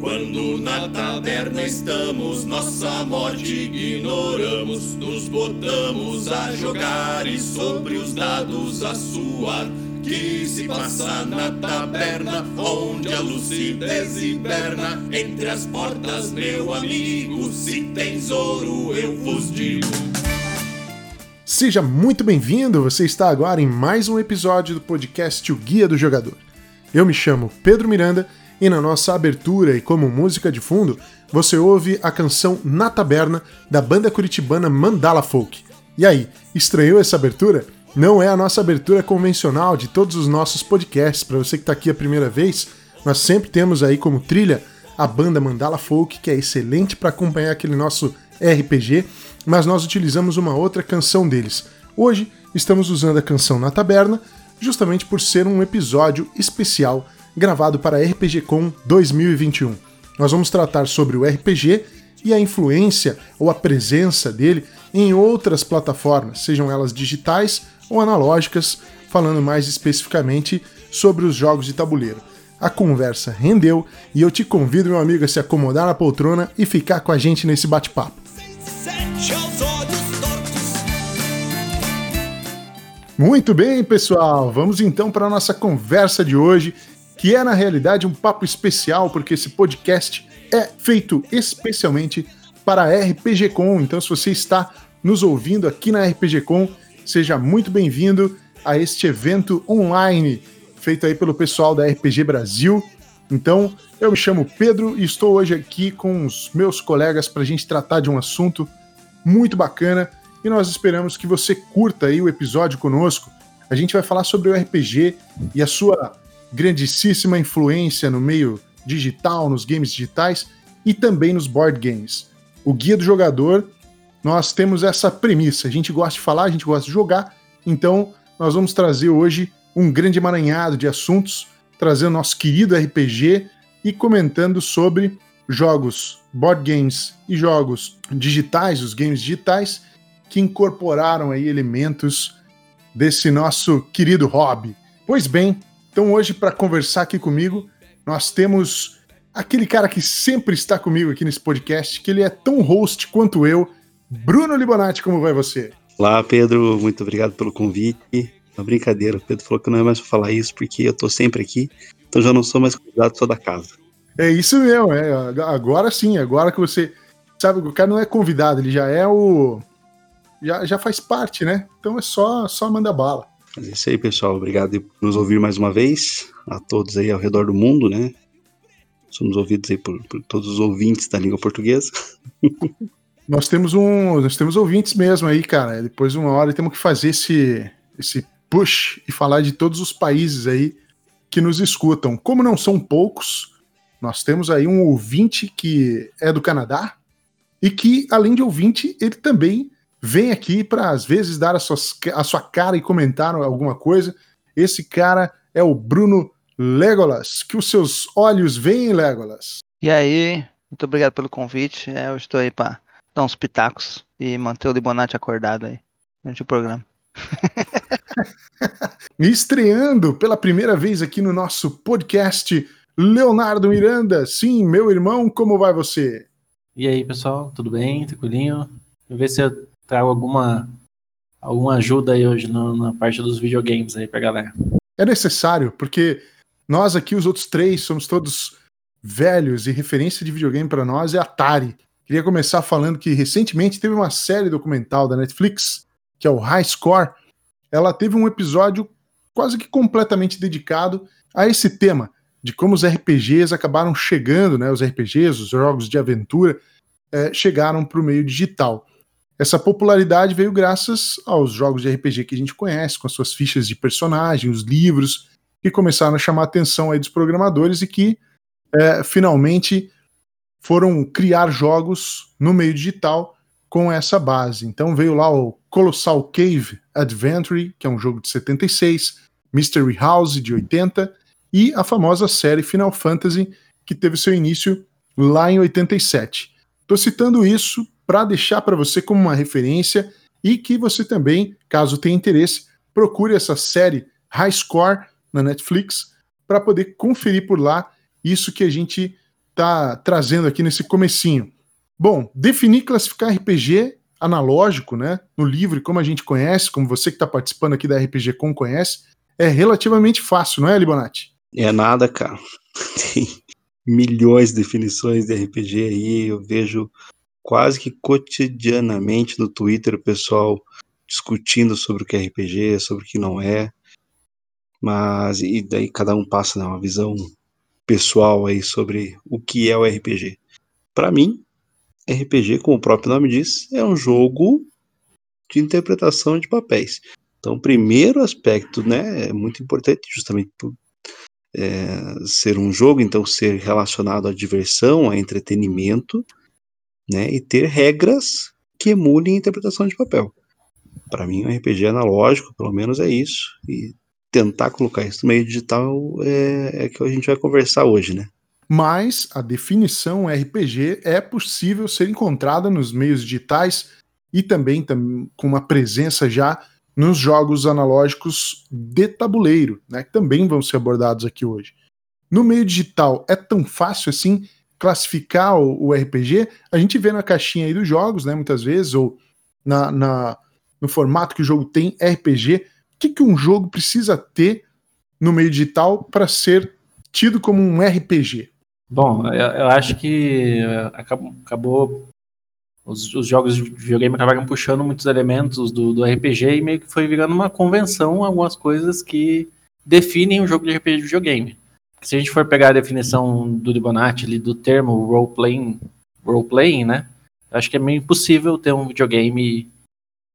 Quando na taberna estamos, nossa morte ignoramos. Nos botamos a jogar e sobre os dados a suar. Que se passa na taberna, onde a lucidez hiberna. Entre as portas, meu amigo, se tens ouro, eu vos digo. Seja muito bem-vindo, você está agora em mais um episódio do podcast O Guia do Jogador. Eu me chamo Pedro Miranda e na nossa abertura e como música de fundo, você ouve a canção Na Taberna da banda curitibana Mandala Folk. E aí, estranhou essa abertura? Não é a nossa abertura convencional de todos os nossos podcasts. Para você que está aqui a primeira vez, nós sempre temos aí como trilha a banda Mandala Folk, que é excelente para acompanhar aquele nosso RPG, mas nós utilizamos uma outra canção deles. Hoje estamos usando a canção Na Taberna, justamente por ser um episódio especial gravado para RPG Com 2021. Nós vamos tratar sobre o RPG e a influência ou a presença dele em outras plataformas, sejam elas digitais ou analógicas, falando mais especificamente sobre os jogos de tabuleiro. A conversa rendeu e eu te convido, meu amigo, a se acomodar na poltrona e ficar com a gente nesse bate-papo. Muito bem, pessoal. Vamos então para a nossa conversa de hoje que é na realidade um papo especial, porque esse podcast é feito especialmente para a RPG Com. Então, se você está nos ouvindo aqui na RPG Com, seja muito bem-vindo a este evento online feito aí pelo pessoal da RPG Brasil. Então, eu me chamo Pedro e estou hoje aqui com os meus colegas para a gente tratar de um assunto muito bacana e nós esperamos que você curta aí o episódio conosco. A gente vai falar sobre o RPG e a sua grandíssima influência no meio digital, nos games digitais e também nos board games. O Guia do Jogador, nós temos essa premissa: a gente gosta de falar, a gente gosta de jogar, então nós vamos trazer hoje um grande emaranhado de assuntos, trazendo nosso querido RPG e comentando sobre jogos, board games e jogos digitais, os games digitais, que incorporaram aí elementos desse nosso querido hobby. Pois bem, então hoje para conversar aqui comigo, nós temos aquele cara que sempre está comigo aqui nesse podcast, que ele é tão host quanto eu, Bruno Libonati, como vai você? Olá, Pedro, muito obrigado pelo convite. Uma brincadeira, o Pedro falou que não é mais para falar isso porque eu tô sempre aqui, então já não sou mais convidado, sou da casa. É isso mesmo, é. Agora sim, agora que você sabe, o cara não é convidado, ele já é o já, já faz parte, né? Então é só só manda bala. Mas é isso aí, pessoal. Obrigado por nos ouvir mais uma vez. A todos aí ao redor do mundo, né? Somos ouvidos aí por, por todos os ouvintes da língua portuguesa. nós temos um. Nós temos ouvintes mesmo aí, cara. Depois de uma hora temos que fazer esse, esse push e falar de todos os países aí que nos escutam. Como não são poucos, nós temos aí um ouvinte que é do Canadá e que, além de ouvinte, ele também vem aqui para às vezes dar a, suas, a sua cara e comentar alguma coisa. Esse cara é o Bruno Legolas. Que os seus olhos veem, Legolas. E aí, muito obrigado pelo convite. É, eu estou aí para dar uns pitacos e manter o Libonate acordado aí durante o programa. Estreando pela primeira vez aqui no nosso podcast, Leonardo Miranda. Sim, meu irmão, como vai você? E aí, pessoal, tudo bem? Tranquilinho? Vamos ver se eu trago alguma, alguma ajuda aí hoje na parte dos videogames aí pra galera. É necessário, porque nós aqui, os outros três, somos todos velhos e referência de videogame para nós é Atari. Queria começar falando que recentemente teve uma série documental da Netflix, que é o High Score. Ela teve um episódio quase que completamente dedicado a esse tema, de como os RPGs acabaram chegando, né, os RPGs, os jogos de aventura, é, chegaram para o meio digital. Essa popularidade veio graças aos jogos de RPG que a gente conhece, com as suas fichas de personagem, os livros, que começaram a chamar a atenção aí dos programadores e que é, finalmente foram criar jogos no meio digital com essa base. Então veio lá o Colossal Cave Adventure, que é um jogo de 76, Mystery House de 80 e a famosa série Final Fantasy, que teve seu início lá em 87. Estou citando isso para deixar para você como uma referência e que você também, caso tenha interesse, procure essa série High Score na Netflix para poder conferir por lá isso que a gente tá trazendo aqui nesse comecinho. Bom, definir classificar RPG analógico, né, no livro, como a gente conhece, como você que está participando aqui da RPG Com conhece, é relativamente fácil, não é, Libonati? É nada, cara. Tem milhões de definições de RPG aí, eu vejo quase que cotidianamente no Twitter o pessoal discutindo sobre o que é RPG, sobre o que não é. Mas e daí cada um passa né, uma visão pessoal aí sobre o que é o RPG. Para mim, RPG, como o próprio nome diz, é um jogo de interpretação de papéis. Então, o primeiro aspecto, né, é muito importante, justamente por é, ser um jogo, então ser relacionado à diversão, a entretenimento, né, e ter regras que emulem a interpretação de papel. Para mim, um RPG analógico, pelo menos, é isso. E tentar colocar isso no meio digital é, é que a gente vai conversar hoje, né? Mas a definição RPG é possível ser encontrada nos meios digitais e também tam, com uma presença já nos jogos analógicos de tabuleiro, né, que também vão ser abordados aqui hoje. No meio digital é tão fácil assim classificar o, o RPG? A gente vê na caixinha aí dos jogos, né, muitas vezes, ou na, na no formato que o jogo tem RPG que, que um jogo precisa ter no meio digital para ser tido como um RPG? Bom, eu, eu acho que eh, acabou, acabou os, os, jogos de videogame acabaram puxando muitos elementos do, do, RPG e meio que foi virando uma convenção algumas coisas que definem um jogo de RPG de videogame. Se a gente for pegar a definição do Libonati ali, do termo role-playing, role-playing, né? Acho que é meio impossível ter um videogame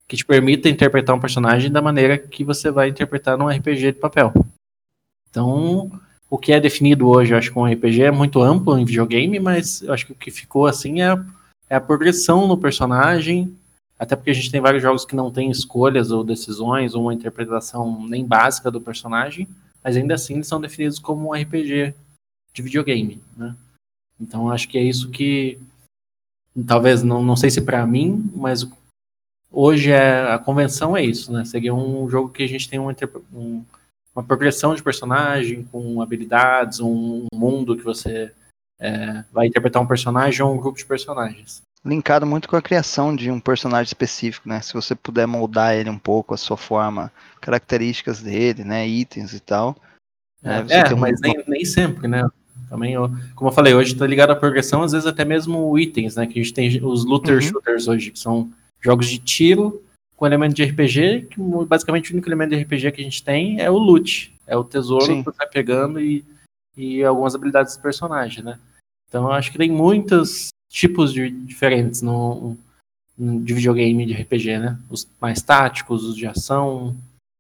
que te permita interpretar um personagem da maneira que você vai interpretar num RPG de papel. Então, o que é definido hoje, eu acho que um RPG é muito amplo em videogame, mas eu acho que o que ficou assim é, é a progressão no personagem, até porque a gente tem vários jogos que não tem escolhas ou decisões, ou uma interpretação nem básica do personagem, mas ainda assim eles são definidos como um RPG de videogame, né? Então acho que é isso que talvez não, não sei se para mim, mas hoje é, a convenção é isso, né? Seria um jogo que a gente tem uma, um, uma progressão de personagem, com habilidades, um mundo que você é, vai interpretar um personagem ou um grupo de personagens. Linkado muito com a criação de um personagem específico, né? Se você puder moldar ele um pouco, a sua forma, características dele, né? Itens e tal. É, é mas nem, nem sempre, né? Também, como eu falei, hoje está ligado à progressão, às vezes até mesmo itens, né? Que a gente tem os looter uhum. shooters hoje, que são jogos de tiro com elemento de RPG, que basicamente o único elemento de RPG que a gente tem é o loot, é o tesouro Sim. que você vai pegando e, e algumas habilidades do personagem, né? Então eu acho que tem muitos tipos de, diferentes no, de videogame de RPG, né? Os mais táticos, os de ação,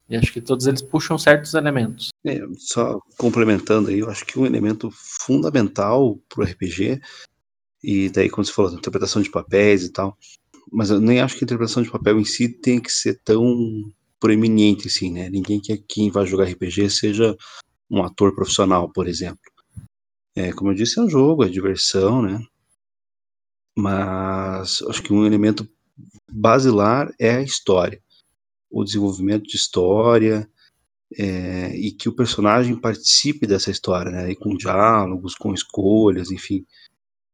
e acho que todos eles puxam certos elementos. É, só complementando aí, eu acho que um elemento fundamental pro RPG, e daí quando você falou da interpretação de papéis e tal, mas eu nem acho que a interpretação de papel em si tem que ser tão proeminente assim, né? Ninguém quer que quem vai jogar RPG seja um ator profissional, por exemplo. É, como eu disse, é um jogo, é diversão, né? Mas acho que um elemento basilar é a história. O desenvolvimento de história é, e que o personagem participe dessa história, né? E com diálogos, com escolhas, enfim.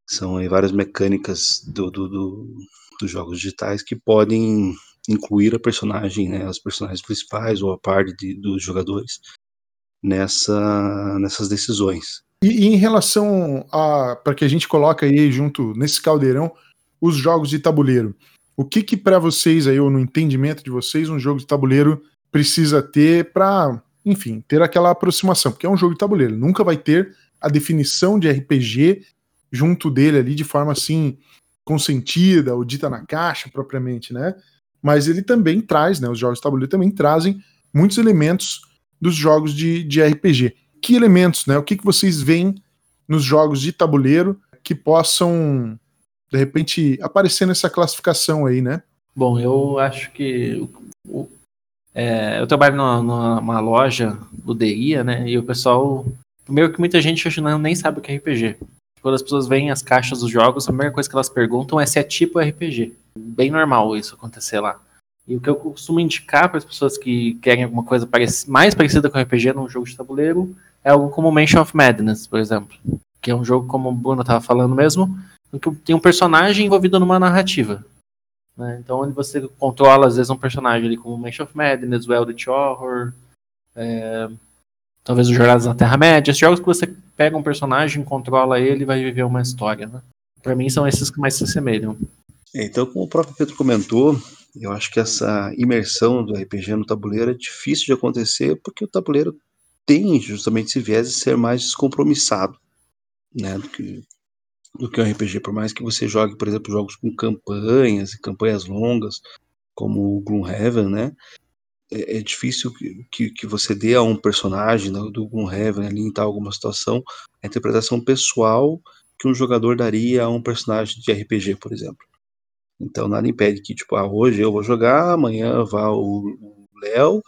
São aí várias mecânicas do, do, do dos jogos digitais que podem incluir a personagem, né, as personagens principais ou a parte de, dos jogadores nessa, nessas decisões. E, e em relação a para que a gente coloque aí junto nesse caldeirão os jogos de tabuleiro, o que que para vocês aí ou no entendimento de vocês um jogo de tabuleiro precisa ter para, enfim, ter aquela aproximação, porque é um jogo de tabuleiro, nunca vai ter a definição de RPG junto dele ali de forma assim consentida ou dita na caixa propriamente, né? Mas ele também traz, né? Os jogos de tabuleiro também trazem muitos elementos dos jogos de, de RPG. Que elementos, né? O que, que vocês veem nos jogos de tabuleiro que possam, de repente, aparecer nessa classificação aí, né? Bom, eu acho que o, é, eu trabalho numa, numa, loja do DIA, né? E o pessoal, primeiro que muita gente hoje nem sabe o que é RPG quando as pessoas veem as caixas dos jogos, a primeira coisa que elas perguntam é se é tipo RPG. Bem normal isso acontecer lá. E o que eu costumo indicar para as pessoas que querem alguma coisa mais parecida com RPG num jogo de tabuleiro é algo como Mansion of Madness, por exemplo. que é um jogo, como o Bruno estava falando mesmo, que tem um personagem envolvido numa narrativa. Né? Então, onde você controla, às vezes, um personagem ali como Mansion of Madness, o Eldritch Horror, é, talvez o Jornadas na Terra-média. Jogos que você pega um personagem, controla ele e vai viver uma história. Né? Para mim, são esses que mais se assemelham. É, então, como o próprio Pedro comentou, eu acho que essa imersão do RPG no tabuleiro é difícil de acontecer porque o tabuleiro tem justamente esse viés de ser mais descompromissado né, do que do que um RPG, por mais que você jogue, por exemplo, jogos com campanhas e campanhas longas, como o Gloomhaven, né? É, é difícil que, que, que, você dê a um personagem do, do Gloomhaven ali em tal alguma situação a interpretação pessoal que um jogador daria a um personagem de RPG, por exemplo. Então nada impede que, tipo, ah, hoje eu vou jogar, amanhã vá o Léo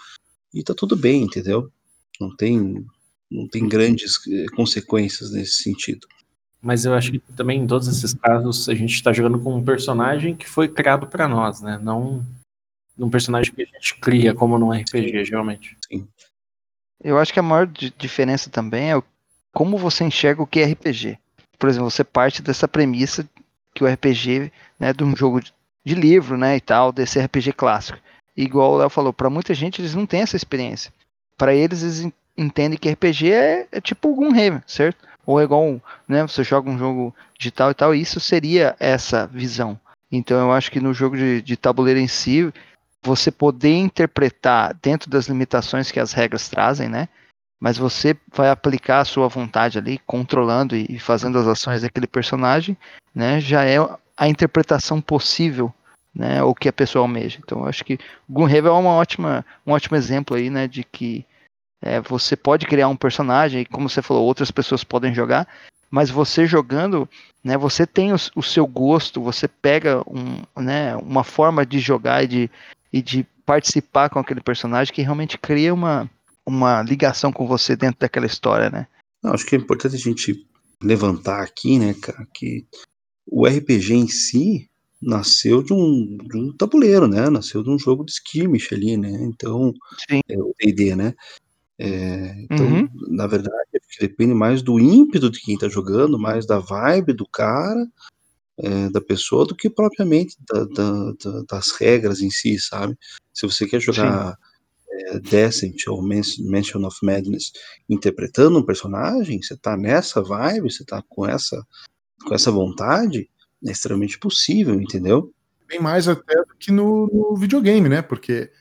e tá tudo bem, entendeu? Não tem, não tem grandes eh, consequências nesse sentido. Mas eu acho que também em todos esses casos a gente está jogando com um personagem que foi criado para nós, né? Não um personagem que a gente cria como num RPG, geralmente. Sim. Eu acho que a maior diferença também é como você enxerga o que é RPG. Por exemplo, você parte dessa premissa que o RPG, né, de um jogo de livro, né, e tal, desse RPG clássico. igual o Léo falou, para muita gente eles não têm essa experiência. Para eles eles entendem que RPG é, é tipo algum Raven, certo? ou é igual, né, você joga um jogo digital e tal, isso seria essa visão. Então eu acho que no jogo de, de tabuleiro em si, você poder interpretar dentro das limitações que as regras trazem, né? Mas você vai aplicar a sua vontade ali, controlando e fazendo as ações daquele personagem, né? Já é a interpretação possível, né? O que a pessoa almeja. Então eu acho que Gunhaven é uma ótima, um ótimo exemplo aí, né? De que é, você pode criar um personagem, como você falou, outras pessoas podem jogar, mas você jogando, né, você tem o, o seu gosto, você pega um, né, uma forma de jogar e de, e de participar com aquele personagem que realmente cria uma, uma ligação com você dentro daquela história, né? Não, acho que é importante a gente levantar aqui, né, cara, que o RPG em si nasceu de um, de um tabuleiro, né? Nasceu de um jogo de skirmish ali, né? Então, Sim. é o D&D, né? É, então, uhum. na verdade, depende mais do ímpeto de quem está jogando, mais da vibe do cara, é, da pessoa, do que propriamente da, da, da, das regras em si, sabe? Se você quer jogar é, Descent ou Mansion of Madness interpretando um personagem, você está nessa vibe, você está com essa, com essa vontade, é extremamente possível, entendeu? Bem mais até do que no, no videogame, né? Porque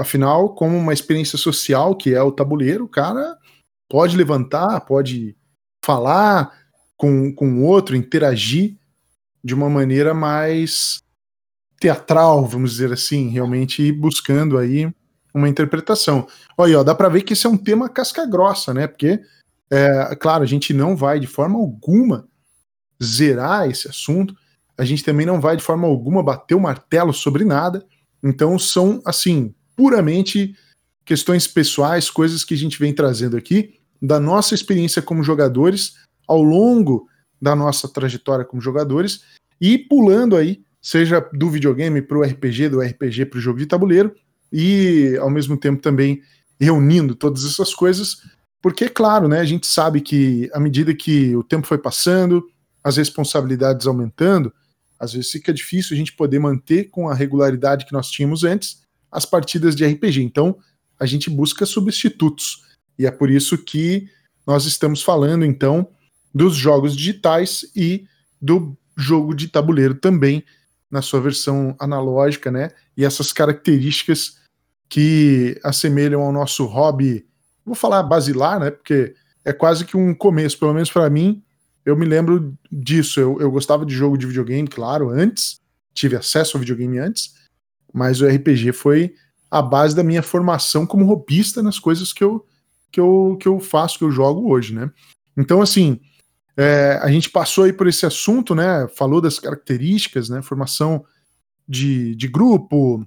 Afinal, como uma experiência social que é o tabuleiro, o cara pode levantar, pode falar com, com o outro, interagir de uma maneira mais teatral, vamos dizer assim, realmente buscando aí uma interpretação. Olha, ó, dá para ver que esse é um tema casca grossa, né? Porque, é, claro, a gente não vai de forma alguma zerar esse assunto, a gente também não vai de forma alguma bater o martelo sobre nada. Então, são, assim, puramente questões pessoais, coisas que a gente vem trazendo aqui da nossa experiência como jogadores ao longo da nossa trajetória como jogadores e pulando aí, seja do videogame para o RPG, do RPG para o jogo de tabuleiro e ao mesmo tempo também reunindo todas essas coisas, porque claro, né, a gente sabe que à medida que o tempo foi passando, as responsabilidades aumentando, às vezes fica difícil a gente poder manter com a regularidade que nós tínhamos antes as partidas de RPG. Então, a gente busca substitutos. E é por isso que nós estamos falando, então, dos jogos digitais e do jogo de tabuleiro também, na sua versão analógica, né? E essas características que assemelham ao nosso hobby, vou falar basilar, né? Porque é quase que um começo, pelo menos para mim, eu me lembro disso. Eu, eu gostava de jogo de videogame, claro, antes, tive acesso ao videogame antes, mas o RPG foi a base da minha formação como robista nas coisas que eu, que eu, que eu faço, que eu jogo hoje, né? Então, assim, é, a gente passou aí por esse assunto, né? Falou das características, né? Formação de, de grupo,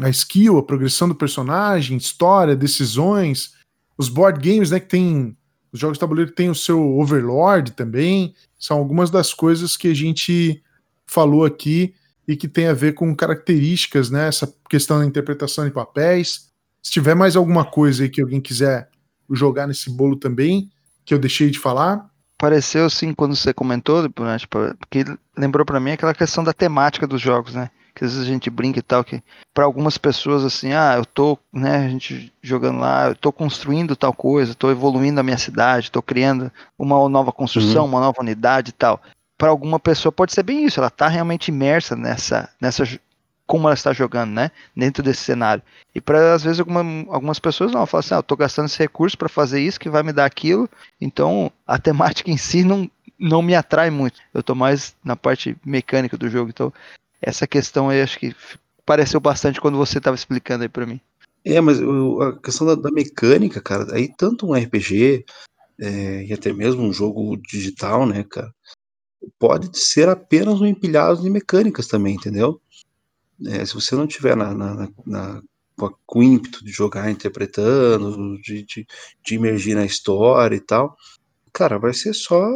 a skill, a progressão do personagem, história, decisões, os board games, né? Que tem. Os jogos de tabuleiro tem o seu Overlord também. São algumas das coisas que a gente falou aqui e que tem a ver com características, né? Essa questão da interpretação de papéis. Se tiver mais alguma coisa aí que alguém quiser jogar nesse bolo também, que eu deixei de falar, pareceu assim quando você comentou, né, tipo, porque lembrou para mim aquela questão da temática dos jogos, né? Que às vezes a gente brinca e tal, que para algumas pessoas assim, ah, eu tô, né, a gente jogando lá, eu tô construindo tal coisa, tô evoluindo a minha cidade, tô criando uma nova construção, uhum. uma nova unidade e tal. Para alguma pessoa pode ser bem isso, ela tá realmente imersa nessa nessa como ela está jogando, né? Dentro desse cenário. E para às vezes alguma, algumas pessoas não, falam assim, ah, eu tô gastando esse recurso para fazer isso que vai me dar aquilo. Então a temática em si não, não me atrai muito. Eu tô mais na parte mecânica do jogo. Então essa questão aí acho que pareceu bastante quando você estava explicando aí para mim. É, mas a questão da, da, mecânica, cara, aí tanto um RPG é, e até mesmo um jogo digital, né, cara, pode ser apenas um empilhado de mecânicas também, entendeu? É, se você não tiver na, na, na, com o ímpeto de jogar interpretando, de, de, de imergir na história e tal, cara, vai ser só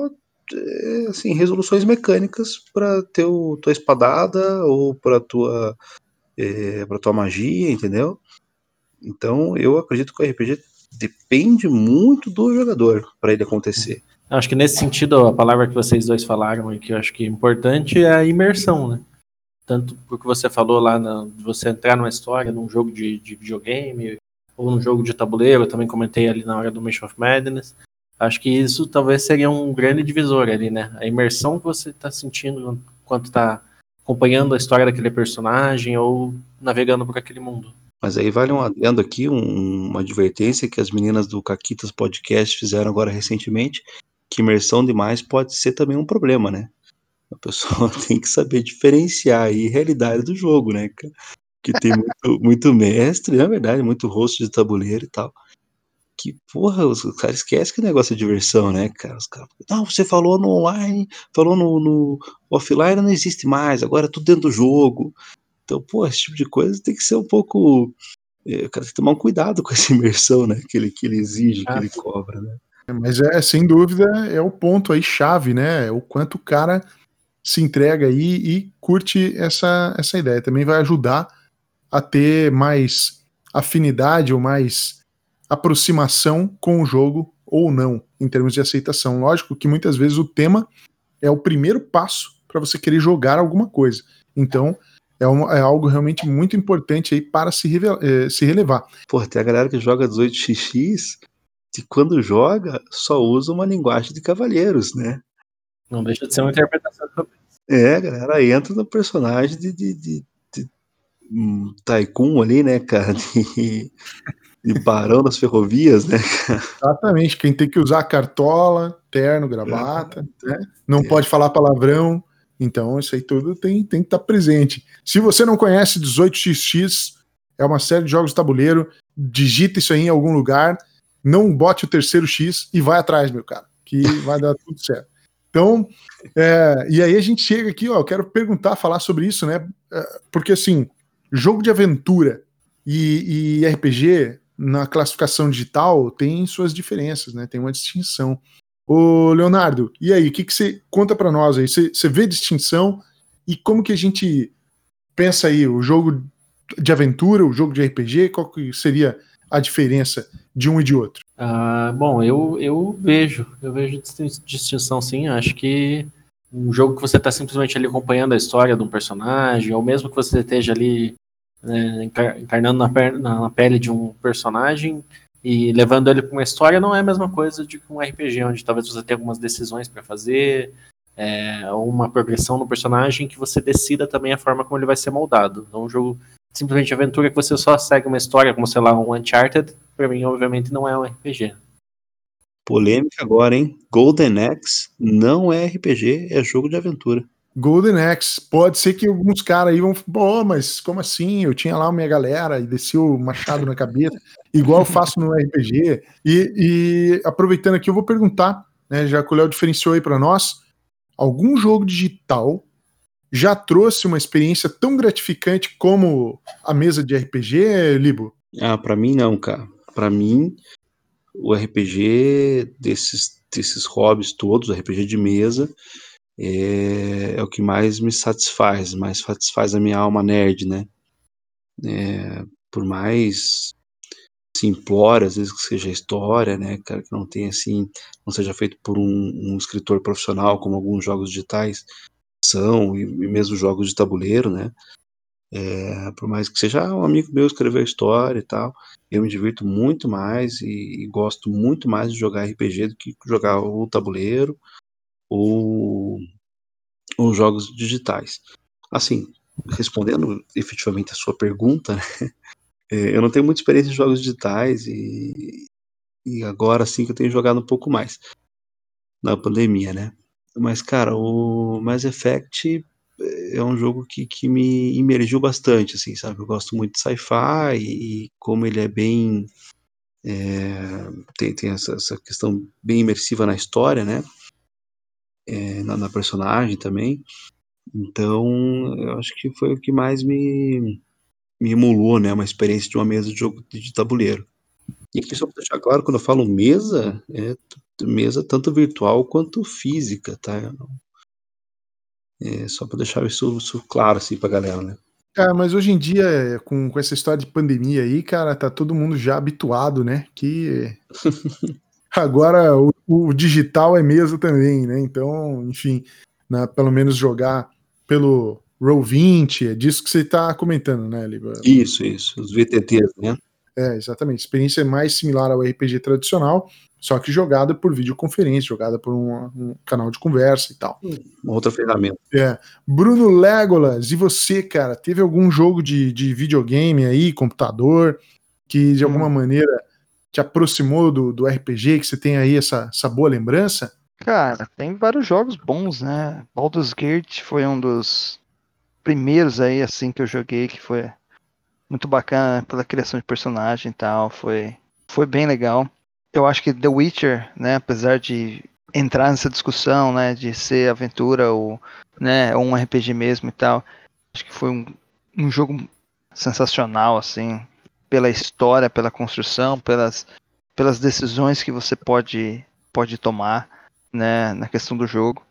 é, assim, resoluções mecânicas para ter o, tua espadada ou para tua é, para tua magia, entendeu? Então eu acredito que o RPG depende muito do jogador para ele acontecer. Acho que nesse sentido a palavra que vocês dois falaram e que eu acho que é importante é a imersão, né? tanto porque você falou lá na, você entrar numa história, num jogo de, de videogame, ou num jogo de tabuleiro, eu também comentei ali na hora do Mission of Madness. Acho que isso talvez seria um grande divisor ali, né? A imersão que você está sentindo enquanto está acompanhando a história daquele personagem ou navegando por aquele mundo. Mas aí vale um adendo aqui, um, uma advertência que as meninas do Caquitas Podcast fizeram agora recentemente, que imersão demais pode ser também um problema, né? A pessoa tem que saber diferenciar aí a realidade do jogo, né, Que tem muito, muito mestre, na verdade, muito rosto de tabuleiro e tal. Que, porra, os caras esquecem que o negócio é diversão, né, cara? Os caras, não, você falou no online, falou no, no offline, não existe mais, agora é tudo dentro do jogo. Então, pô, esse tipo de coisa tem que ser um pouco. É, o cara tem que tomar um cuidado com essa imersão, né? Que ele, que ele exige, que ah, ele cobra, né? Mas é, sem dúvida, é o ponto aí chave, né? O quanto o cara se entrega aí e curte essa, essa ideia. Também vai ajudar a ter mais afinidade ou mais aproximação com o jogo ou não, em termos de aceitação. Lógico que muitas vezes o tema é o primeiro passo para você querer jogar alguma coisa. Então, é, é, algo realmente muito importante aí para se, eh, se relevar. Pô, tem a galera que joga 18xx que quando joga só usa uma linguagem de cavalheiros, né? Não deixa de ser uma interpretação também. É, galera entra no personagem de, de, de, de um Tycoon ali, né, cara? De, de barão das ferrovias, né? Exatamente, quem tem que usar cartola, terno, gravata, é. né? não é. pode falar palavrão. Então, isso aí tudo tem, tem que estar tá presente. Se você não conhece 18xx, é uma série de jogos de tabuleiro, digita isso aí em algum lugar, não bote o terceiro X e vai atrás, meu cara, que vai dar tudo certo. Então, é, e aí a gente chega aqui, ó, eu quero perguntar, falar sobre isso, né? É, porque assim, jogo de aventura e, e RPG na classificação digital tem suas diferenças, né? Tem uma distinção. Ô, Leonardo, e aí, o que, que você conta para nós aí? Você, você vê distinção e como que a gente pensa aí o jogo de aventura, o jogo de RPG, qual que seria a diferença de um e de outro? Ah, bom, eu, eu vejo, eu vejo distinção sim. Acho que um jogo que você está simplesmente ali acompanhando a história de um personagem, ou mesmo que você esteja ali né, encarnando na, na, na, pele de um personagem e levando ele para uma história, não é a mesma coisa de um RPG, onde talvez você tenha algumas decisões para fazer, é, uma progressão no personagem que você decida também a forma como ele vai ser moldado. Não um jogo simplesmente aventura que você só segue uma história, como sei lá, um Uncharted, pra mim, obviamente, não é um RPG. Polêmica agora, hein? Golden Axe não é RPG, é jogo de aventura. Golden Axe. Pode ser que alguns caras aí vão. Pô, mas como assim? Eu tinha lá a minha galera e desci o machado na cabeça, igual eu faço no RPG. E, e aproveitando aqui, eu vou perguntar, né, já que o Léo diferenciou aí para nós, algum jogo digital já trouxe uma experiência tão gratificante como a mesa de RPG, Libo? Ah, para mim não, cara. Para mim, o RPG desses, desses hobbies todos, o RPG de mesa, é, é, o que mais me satisfaz, mais satisfaz a minha alma nerd, né? É, por mais simplório, às vezes que seja história, né, cara, que não tenha assim, não seja feito por um, um escritor profissional, como alguns jogos digitais são, e, e mesmo jogos de tabuleiro, né, é, por mais que seja um amigo meu escrever a história e tal, eu me divirto muito mais e, e, gosto muito mais de jogar RPG do que jogar o tabuleiro ou, ou jogos digitais. Assim, respondendo efetivamente a sua pergunta, né, é, eu não tenho muita experiência em jogos digitais e, e agora sim que eu tenho jogado um pouco mais na pandemia, né? Mas, cara, o Mass Effect é um jogo que, que me imergiu bastante, assim, sabe? Eu gosto muito de sci-fi e, como ele é bem. É, tem tem essa, essa, questão bem imersiva na história, né? É, na, na, personagem também. Então, eu acho que foi o que mais me, me emulou, né, uma experiência de uma mesa de jogo de tabuleiro. E aqui só para deixar claro, quando eu falo mesa, é mesa tanto virtual quanto física, tá? É só para deixar isso, isso, claro assim para galera, né? Cara, mas hoje em dia, com, com essa história de pandemia aí, cara, tá todo mundo já habituado, né? Que agora o, o digital é mesa também, né? Então, enfim, pelo menos jogar pelo Roll20, é disso que você está comentando, né, Liba? Isso, isso, os VTTs, né? É, exatamente. Experiência é mais similar ao RPG tradicional, só que jogada por videoconferência, jogada por um, um canal de conversa e tal. Uma outra ferramenta. É. Bruno Legolas, e você, cara, teve algum jogo de, de videogame aí, computador, que de hum. alguma maneira te aproximou do, do RPG, que você tem aí essa, essa boa lembrança? Cara, tem vários jogos bons, né? Baldur's Gate foi um dos primeiros aí, assim, que eu joguei, que foi muito bacana pela criação de personagem e tal, foi, foi bem legal. Eu acho que The Witcher, né, apesar de entrar nessa discussão, né, de ser aventura ou, né, ou um RPG mesmo e tal, acho que foi um, um jogo sensacional, assim, pela história, pela construção, pelas, pelas decisões que você pode, pode tomar, né, na questão do jogo.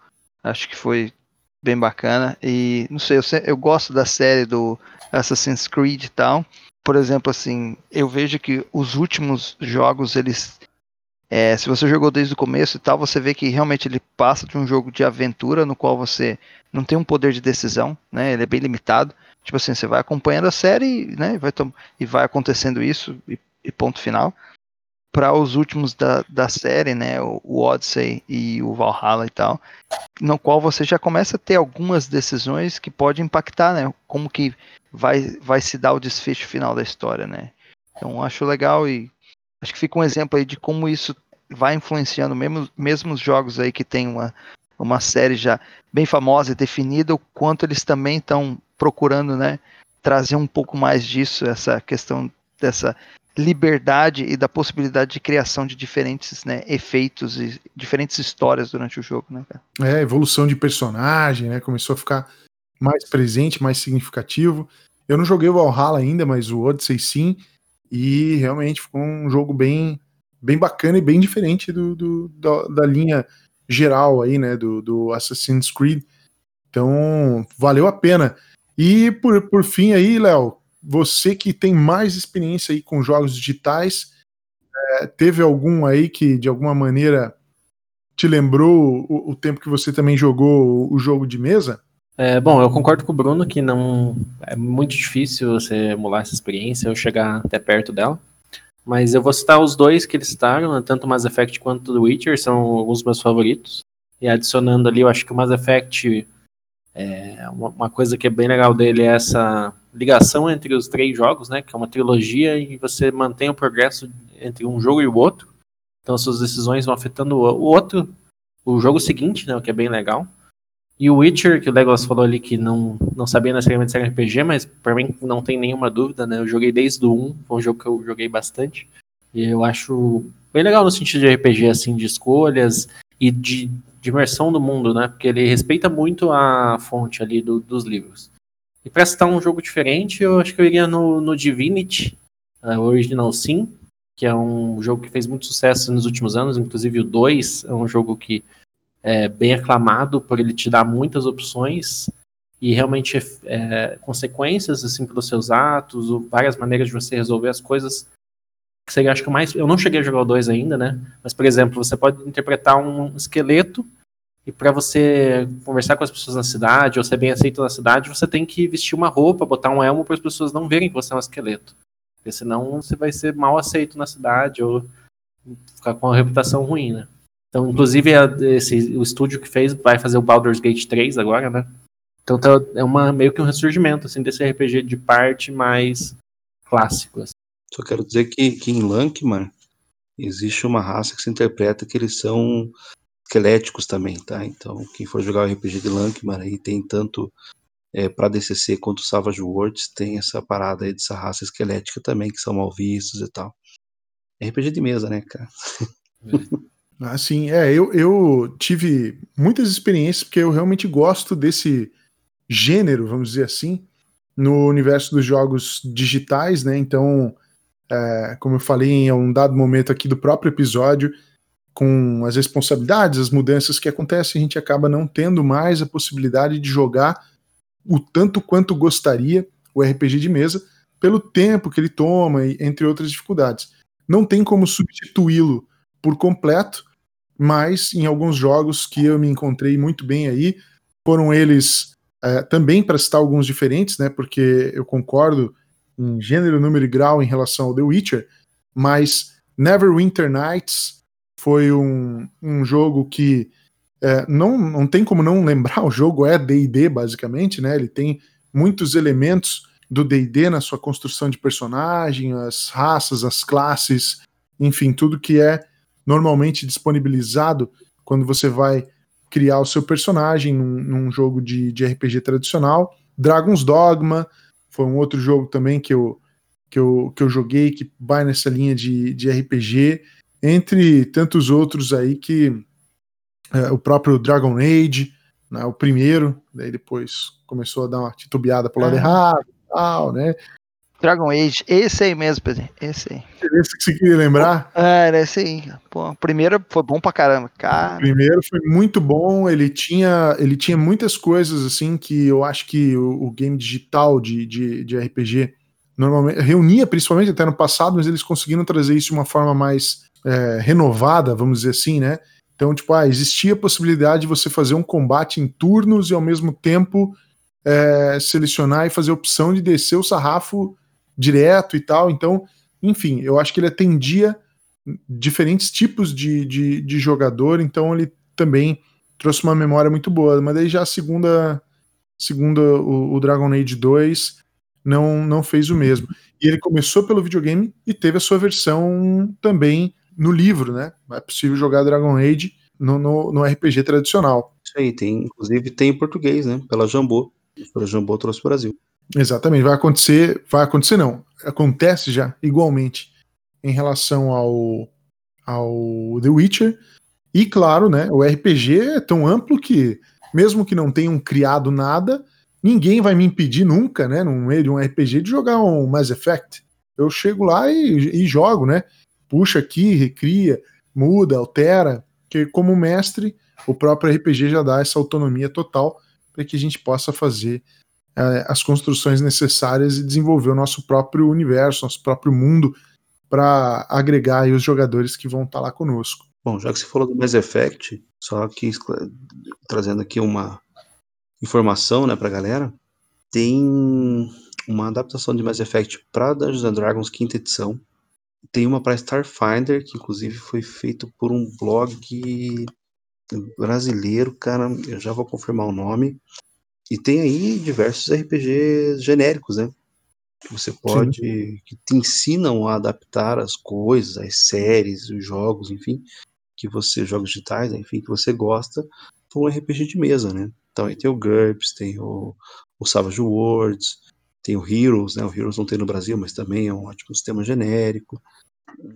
Acho que foi bem bacana. E não sei, eu, eu gosto da série do Assassin's Creed e tal. Por exemplo, assim, eu vejo que os últimos jogos, eles. É, se você jogou desde o começo e tal, você vê que realmente ele passa de um jogo de aventura no qual você não tem um poder de decisão, né? Ele é bem limitado. Tipo assim, você vai acompanhando a série, né? Vai e vai acontecendo isso e, e ponto final para os últimos da, da série, né, o, Odyssey e o Valhalla e tal, no qual você já começa a ter algumas decisões que podem impactar, né, como que vai, vai se dar o desfecho final da história, né. Então acho legal e acho que fica um exemplo aí de como isso vai influenciando mesmo, mesmo os jogos aí que tem uma, uma série já bem famosa e definida, o quanto eles também estão procurando, né, trazer um pouco mais disso, essa questão dessa liberdade e da possibilidade de criação de diferentes né, efeitos e diferentes histórias durante o jogo, né, cara? É, evolução de personagem, né? Começou a ficar mais presente, mais significativo. Eu não joguei o Valhalla ainda, mas o Odyssey sim. E realmente ficou um jogo bem, bem bacana e bem diferente do, do da, da, linha geral aí, né? Do, do Assassin's Creed. Então, valeu a pena. E por, por fim aí, Léo, você que tem mais experiência aí com jogos digitais, é, teve algum aí que de alguma maneira te lembrou o, o, tempo que você também jogou o jogo de mesa? É, bom, eu concordo com o Bruno que não é muito difícil você emular essa experiência ou chegar até perto dela. Mas eu vou citar os dois que eles citaram, né, tanto o Mass Effect quanto o The Witcher, são alguns dos meus favoritos. E adicionando ali, eu acho que o Mass Effect, é, uma, uma coisa que é bem legal dele é essa ligação entre os três jogos, né? Que é uma trilogia e você mantém o progresso entre um jogo e o outro. Então suas decisões vão afetando o outro, o jogo seguinte, né? O que é bem legal. E o Witcher, que o Legolas falou ali que não, não sabia necessariamente ser RPG, mas para mim não tem nenhuma dúvida, né? Eu joguei desde o 1, foi um jogo que eu joguei bastante. E eu acho bem legal no sentido de RPG, assim, de escolhas e de, de imersão do mundo, né? Porque ele respeita muito a fonte ali do, dos livros. E para citar um jogo diferente, eu acho que eu iria no, no Divinity, uh, Original Sin, que é um jogo que fez muito sucesso nos últimos anos, inclusive o 2 é um jogo que é bem aclamado por ele te dar muitas opções e realmente é, consequências assim pelos seus atos, várias maneiras de você resolver as coisas que seria acho que mais. Eu não cheguei a jogar o 2 ainda, né? Mas, por exemplo, você pode interpretar um esqueleto e para você conversar com as pessoas na cidade ou ser bem aceito na cidade, você tem que vestir uma roupa, botar um elmo para as pessoas não verem que você é um esqueleto. Porque senão você vai ser mal aceito na cidade ou ficar com uma reputação ruim, né? Então, inclusive, esse, o estúdio que fez vai fazer o Baldur's Gate 3 agora, né? Então tá, é uma, meio que um ressurgimento assim, desse RPG de parte mais clássico. Assim. Só quero dizer que, que em Lankman existe uma raça que se interpreta que eles são esqueléticos também, tá? Então, quem for jogar o RPG de Lankman aí tem tanto é, para DCC quanto Savage Worlds, tem essa parada aí dessa raça esquelética também, que são mal vistos e tal. RPG de mesa, né, cara? Assim, é, eu, eu tive muitas experiências porque eu realmente gosto desse gênero, vamos dizer assim, no universo dos jogos digitais, né? Então, é, como eu falei em um dado momento aqui do próprio episódio, com as responsabilidades, as mudanças que acontecem, a gente acaba não tendo mais a possibilidade de jogar o tanto quanto gostaria o RPG de mesa, pelo tempo que ele toma, entre outras dificuldades. Não tem como substituí-lo por completo, mas em alguns jogos que eu me encontrei muito bem aí, foram eles é, também para citar alguns diferentes, né? Porque eu concordo em gênero, número e grau em relação ao The Witcher, mas Neverwinter Nights foi um, um jogo que é, não, não tem como não lembrar, o jogo é D&D basicamente, né? Ele tem muitos elementos do D&D na sua construção de personagem, as raças, as classes, enfim, tudo que é normalmente disponibilizado quando você vai criar o seu personagem num, num jogo de, de, RPG tradicional. Dragon's Dogma foi um outro jogo também que eu, que eu, que eu joguei que vai nessa linha de, de RPG, entre tantos outros aí que é, o próprio Dragon Age, né, o primeiro, daí depois começou a dar uma titubeada pro lado é. errado, tal, né? Dragon Age, esse aí mesmo, Pedro. Esse aí. Esse que você queria lembrar? É, era esse aí. Pô, o primeiro foi bom pra caramba, cara. O primeiro foi muito bom, ele tinha, ele tinha muitas coisas, assim, que eu acho que o, o game digital de, de, de, RPG normalmente reunia, principalmente até no passado, mas eles conseguiram trazer isso de uma forma mais é, renovada, vamos dizer assim, né? Então, tipo, ah, existia a possibilidade de você fazer um combate em turnos e ao mesmo tempo é, selecionar e fazer a opção de descer o sarrafo direto e tal. Então, enfim, eu acho que ele atendia diferentes tipos de, de, de jogador, então ele também trouxe uma memória muito boa. Mas daí já a segunda, segunda o, o Dragon Age 2 não, não fez o mesmo. E ele começou pelo videogame e teve a sua versão também no livro, né? É possível jogar Dragon Age no, no, no RPG tradicional. Isso aí, tem, inclusive tem em português, né? Pela Jambô. Pela Jambô trouxe o Brasil. Exatamente, vai acontecer, vai acontecer não, acontece já igualmente em relação ao, ao The Witcher. E claro, né, o RPG é tão amplo que mesmo que não tenham criado nada, ninguém vai me impedir nunca, né, no meio de um RPG de jogar um Mass Effect. Eu chego lá e, e jogo, né? Puxa aqui, recria, muda, altera, que como mestre, o próprio RPG já dá essa autonomia total para que a gente possa fazer é, as construções necessárias e desenvolver o nosso próprio universo, nosso próprio mundo, para agregar os jogadores que vão estar tá lá conosco. Bom, já que você falou do Mass Effect, só que trazendo aqui uma informação né, para a galera, tem uma adaptação de Mass Effect para Dungeons and Dragons quinta edição. Tem uma para Starfinder, que inclusive foi feito por um blog brasileiro, cara, eu já vou confirmar o nome. E tem aí diversos RPGs genéricos, né? Que você pode. Sim. que te ensinam a adaptar as coisas, as séries, os jogos, enfim, que você. jogos digitais, enfim, que você gosta, para um RPG de mesa, né? Então aí tem o GURPS, tem o, o Savage Worlds, tem o Heroes, né? O Heroes não tem no Brasil, mas também é um ótimo sistema genérico.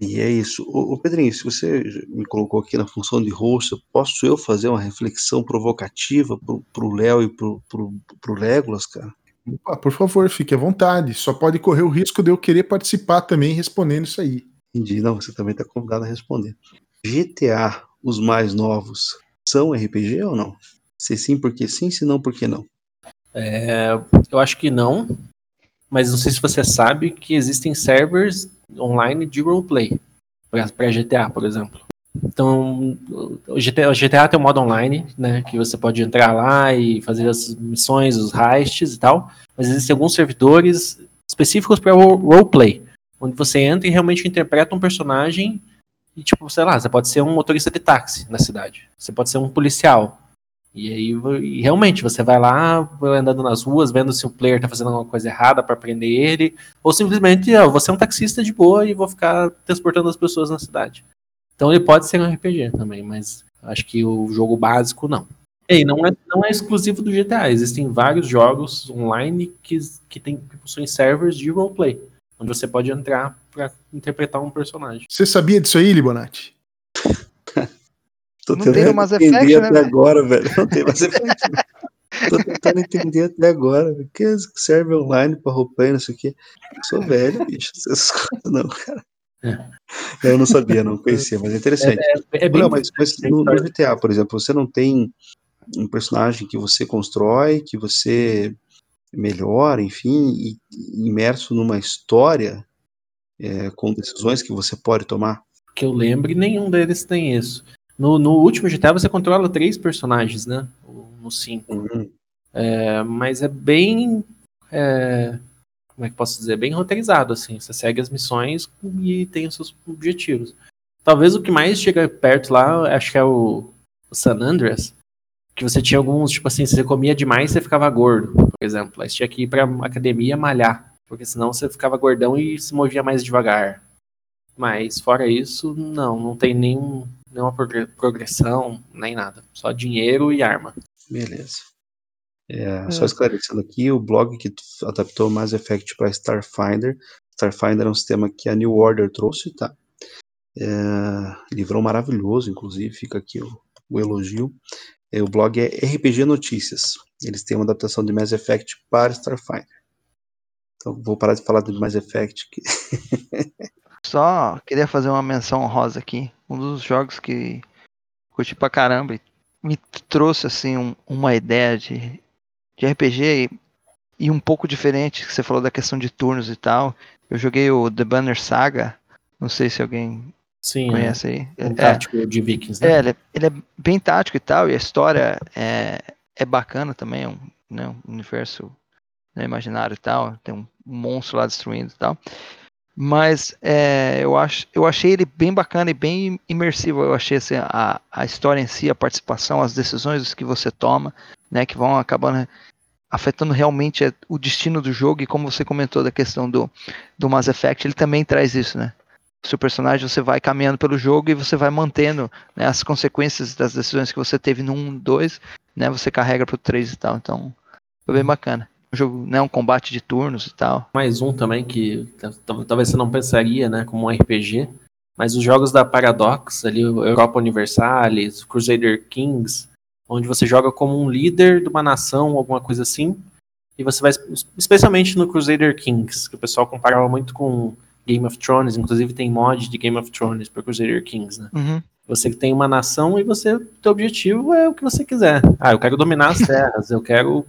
E é isso. Ô, Pedrinho, se você me colocou aqui na função de host, posso eu fazer uma reflexão provocativa pro, pro Léo e pro, pro, pro Legolas, cara? Opa, por favor, fique à vontade. Só pode correr o risco de eu querer participar também respondendo isso aí. Entendi. Não, você também está convidado a responder. GTA, os mais novos, são RPG ou não? Se sim, por que sim? Se não, por que não? É, eu acho que não. Mas não sei se você sabe que existem servers online de roleplay para GTA, por exemplo. Então, o GTA, o GTA tem um modo online, né, que você pode entrar lá e fazer as missões, os heists e tal, mas existem alguns servidores específicos para roleplay, onde você entra e realmente interpreta um personagem e, tipo, sei lá, você pode ser um motorista de táxi na cidade, você pode ser um policial, e aí, e realmente, você vai lá, andando nas ruas, vendo se o player tá fazendo alguma coisa errada para prender ele, ou simplesmente, ó, você é um taxista de boa e vou ficar transportando as pessoas na cidade. Então ele pode ser um RPG também, mas acho que o jogo básico não. E não é, não é exclusivo do GTA, existem vários jogos online que, que, tem, que servers de roleplay, onde você pode entrar para interpretar um personagem. Você sabia disso aí, Libonati? Tô não tentando Mass entender Effect, até né, agora, velho. Não tem Mass Effect. Tô tentando entender até agora. O que serve online pra roleplay, não sei o quê. Eu sou velho, bicho. Essas coisas não, cara. É. Eu não sabia, não conhecia, mas é interessante. É, é, é bem não, mas, mas no, no, GTA, por exemplo, você não tem um personagem que você constrói, que você melhora, enfim, e, imerso numa história é, com decisões que você pode tomar? Que eu lembre, nenhum deles tem isso. No, no último GTA você controla três personagens, né? No 5. Uhum. É, mas é bem. É, como é que posso dizer? Bem roteirizado, assim. Você segue as missões e tem os seus objetivos. Talvez o que mais chega perto lá, acho que é o, o San Andreas. Que você tinha alguns, tipo assim, se você comia demais, você ficava gordo, por exemplo. Aí você tinha que ir pra academia malhar. Porque senão você ficava gordão e se movia mais devagar. Mas fora isso, não, não tem nenhum, nenhuma progressão, nem nada. Só dinheiro e arma. Beleza. É, só esclarecendo aqui, o blog que adaptou Mass Effect para Starfinder. Starfinder é um sistema que a New Order trouxe, tá? É, livrão maravilhoso, inclusive, fica aqui o, o elogio. É, o blog é RPG Notícias. Eles têm uma adaptação de Mass Effect para Starfinder. Então, vou parar de falar de Mass Effect. Só queria fazer uma menção honrosa aqui. Um dos jogos que curti pra caramba e me trouxe assim um, uma ideia de, de RPG e, e, um pouco diferente, que você falou da questão de turnos e tal. Eu joguei o The Banner Saga, não sei se alguém Sim, conhece aí. Um é, tático de Vikings, né? É, ele é, ele é, bem tático e tal, e a história é, é bacana também, é um, né, um universo né, imaginário e tal, tem um monstro lá destruindo e tal. Mas é, eu, acho, eu achei ele bem bacana e bem imersivo. Eu achei assim, a, a história em si, a participação, as decisões que você toma, né, que vão acabando afetando realmente é, o destino do jogo. E como você comentou da questão do, do Mass Effect, ele também traz isso, né? Seu personagem você vai caminhando pelo jogo e você vai mantendo né, as consequências das decisões que você teve no 1, 2, né? Você carrega pro 3 e tal. Então, foi bem bacana um jogo, né, um combate de turnos e tal. Mais um também que talvez você não pensaria, né, como um RPG, mas os jogos da Paradox, ali, Europa Universalis, Crusader Kings, onde você joga como um líder de uma nação, alguma coisa assim, e você vai, especialmente no Crusader Kings, que o pessoal comparava muito com Game of Thrones, inclusive tem mod de Game of Thrones para Crusader Kings, né? Uhum. Você tem uma nação e você, teu objetivo é o que você quiser. Ah, eu quero dominar as terras, eu quero